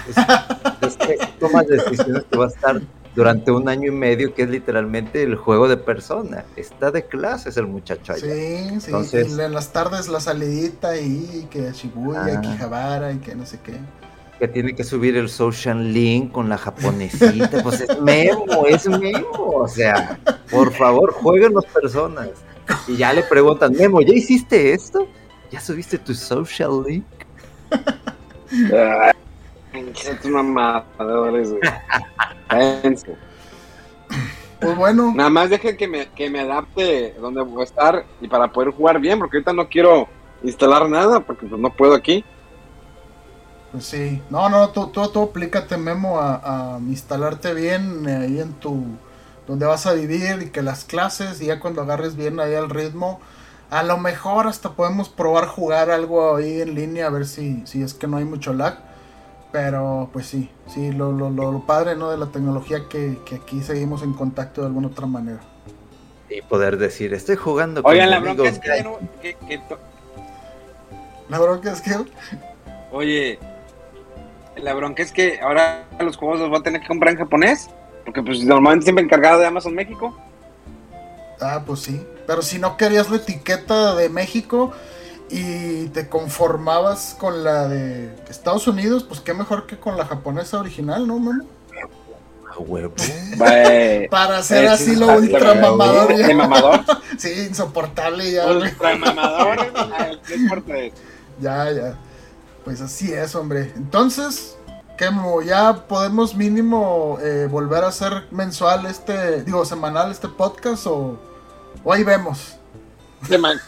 es- toma decisiones que va a estar durante un año y medio, que es literalmente el juego de persona. Está de clases el muchacho allá. Sí, sí, Entonces- en las tardes la salidita y que Shibuya, Ah. Akihabara y que no sé qué. Que tiene que subir el social link con la japonesita. Pues es Memo, es Memo. O sea, por favor, jueguen las personas. Y ya le preguntan, Memo, ¿ya hiciste esto? ¿Ya subiste tu social link? pinches mamadores, güey. Pues bueno, Nada más dejen que me, que me adapte donde voy a estar y para poder jugar bien, porque ahorita no quiero instalar nada, porque pues no puedo aquí. pues sí. No, no, tú, tú, tú aplícate, Memo, a, a instalarte bien eh, ahí en tu. donde vas a vivir y que las clases, y ya cuando agarres bien ahí el ritmo, a lo mejor hasta podemos probar jugar algo ahí en línea, a ver si, si es que no hay mucho lag. Pero pues sí, sí, lo, lo, lo, lo padre ¿no? de la tecnología que, que aquí seguimos en contacto de alguna otra manera. Y poder decir, estoy jugando con Oigan, la bronca es que, ya no- que- que to- La bronca es que Oye, la bronca es que ahora los juegos los voy a tener que comprar en japonés, porque pues normalmente siempre encargado de Amazon México. Ah, pues sí. Pero si no querías la etiqueta de México y te conformabas con la de Estados Unidos, pues qué mejor que con la japonesa original, ¿no, mano? A huevo. Güey. Para hacer Eh, así sí, lo ah, ultra mamador. Ya. mamador. Sí, insoportable ya. Ultra mamador. 3x3. Ya, ya. Pues así es, hombre. Entonces, ¿qué, Mo? ya podemos mínimo eh, volver a hacer mensual este, digo, semanal este podcast o, o ahí vemos.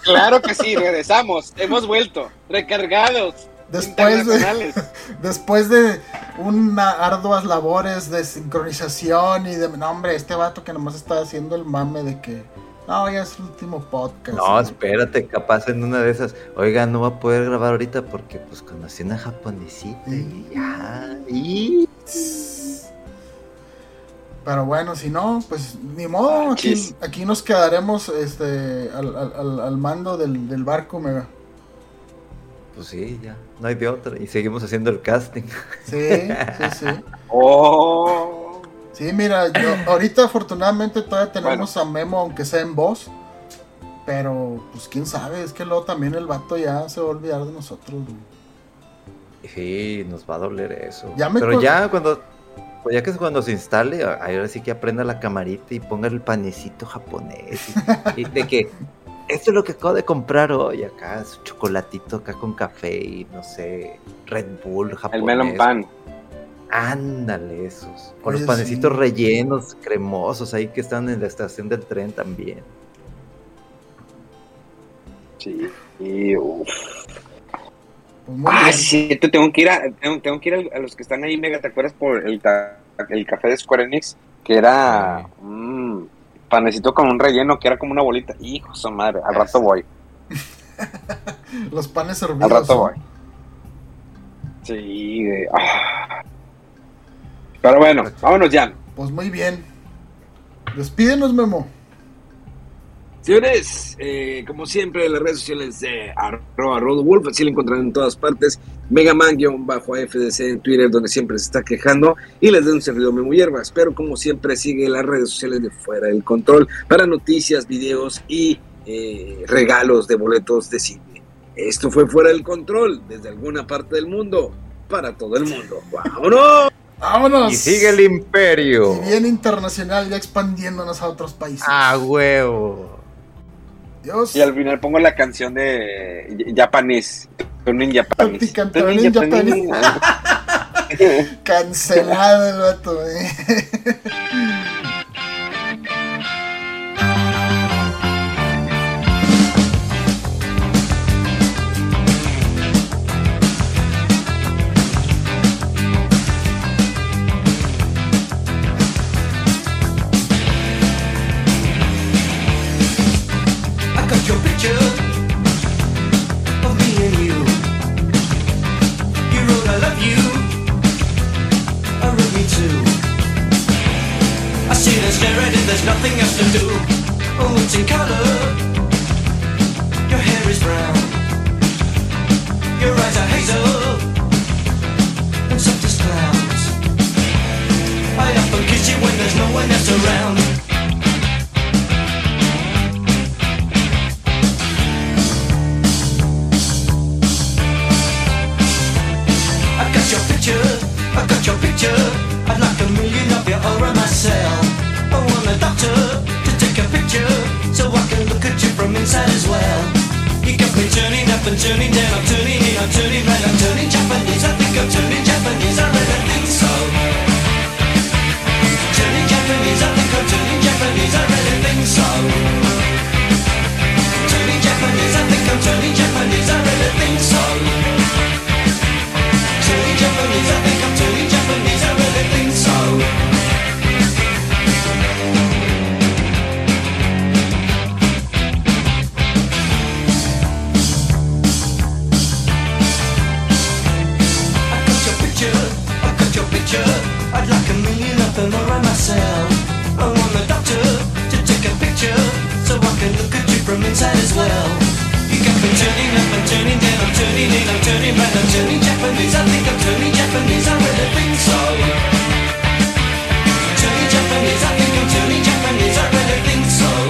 Claro que sí, regresamos. Hemos vuelto. Recargados. Después de, después de unas arduas labores de sincronización y de, no hombre, este vato que nomás está haciendo el mame de que, no, ya es el último podcast. No, espérate, capaz en una de esas, oiga, no va a poder grabar ahorita porque pues conocí una japonesita y ya, y Pero bueno, si no, pues ni modo, aquí, Chis. aquí nos quedaremos este, al, al- al- mando del, del barco, mega. pues sí, ya, no hay de otra. Y seguimos haciendo el casting. Sí, sí, sí. Oh. Sí, mira, yo, ahorita afortunadamente todavía tenemos a Memo, aunque sea en voz. Pero, pues quién sabe, es que luego también el vato ya se va a olvidar de nosotros. güey. Sí, nos va a doler eso. Ya me Pero ya cuando, pues ya que cuando se instale, ahora sí que aprenda la camarita y ponga el panecito japonés. Y, y de que esto es lo que acabo de comprar hoy acá, su chocolatito acá con café y no sé, Red Bull japonés. El melon pan. Ándale, esos. Oye, los panecitos sí. rellenos, cremosos ahí que están en la estación del tren también. Sí. Y, uf. Pues muy Ah, bien. sí, tengo que ir a, tengo, tengo que ir a, a los que están ahí, Mega, ¿te acuerdas por el, el café de Square Enix? Que era un panecito con un relleno, que era como una bolita. Hijo, su madre, al rato voy, Los panes servidos. al rato voy. Sí, ah. Pero bueno, vámonos ya. Pues muy bien. Despídenos, Memo. Señores, eh, como siempre, las redes sociales de arroba rodowolf, así lo encontrarán en todas partes. Megaman-FDC en Twitter, donde siempre se está quejando. Y les doy un servidor Memo Hierbas. Pero como siempre, sigue las redes sociales de Fuera del Control para noticias, videos y eh, regalos de boletos de cine. Esto fue Fuera del Control, desde alguna parte del mundo, para todo el mundo. ¡Vámonos! Vámonos. Y sigue el imperio. Y bien internacional, ya expandiéndonos a otros países. A huevo. Dios. Y al final pongo la canción de Japanese. Turning Japanese. Turning Japanese. Cancelado el vato, eh. Nothing else to do. Oh, it's in color. Your hair is brown. Your eyes are hazel. And soft as clouds. I often kiss you when there's no one else around. I got your picture, I got your picture. I'd like a million of you all around myself. I want doctor to take a picture so I can look at you from inside as well. You got me turning up and turning down, I'm turning in, I'm turning I'm turning Japanese. I think I'm turning Japanese, I really think so. Turning Japanese, I think I'm turning Japanese, I really think so. Turning Japanese, I think I'm turning Japanese, I really think so. Turning Japanese, I think I'm turning myself. I want the doctor to take a picture so I can look at you from inside as well. You got me turning up and turning down, I'm turning in, I'm turning right, I'm turning Japanese. I think I'm turning Japanese, I really think so. Turning Japanese, I think I'm turning Japanese, I really think so.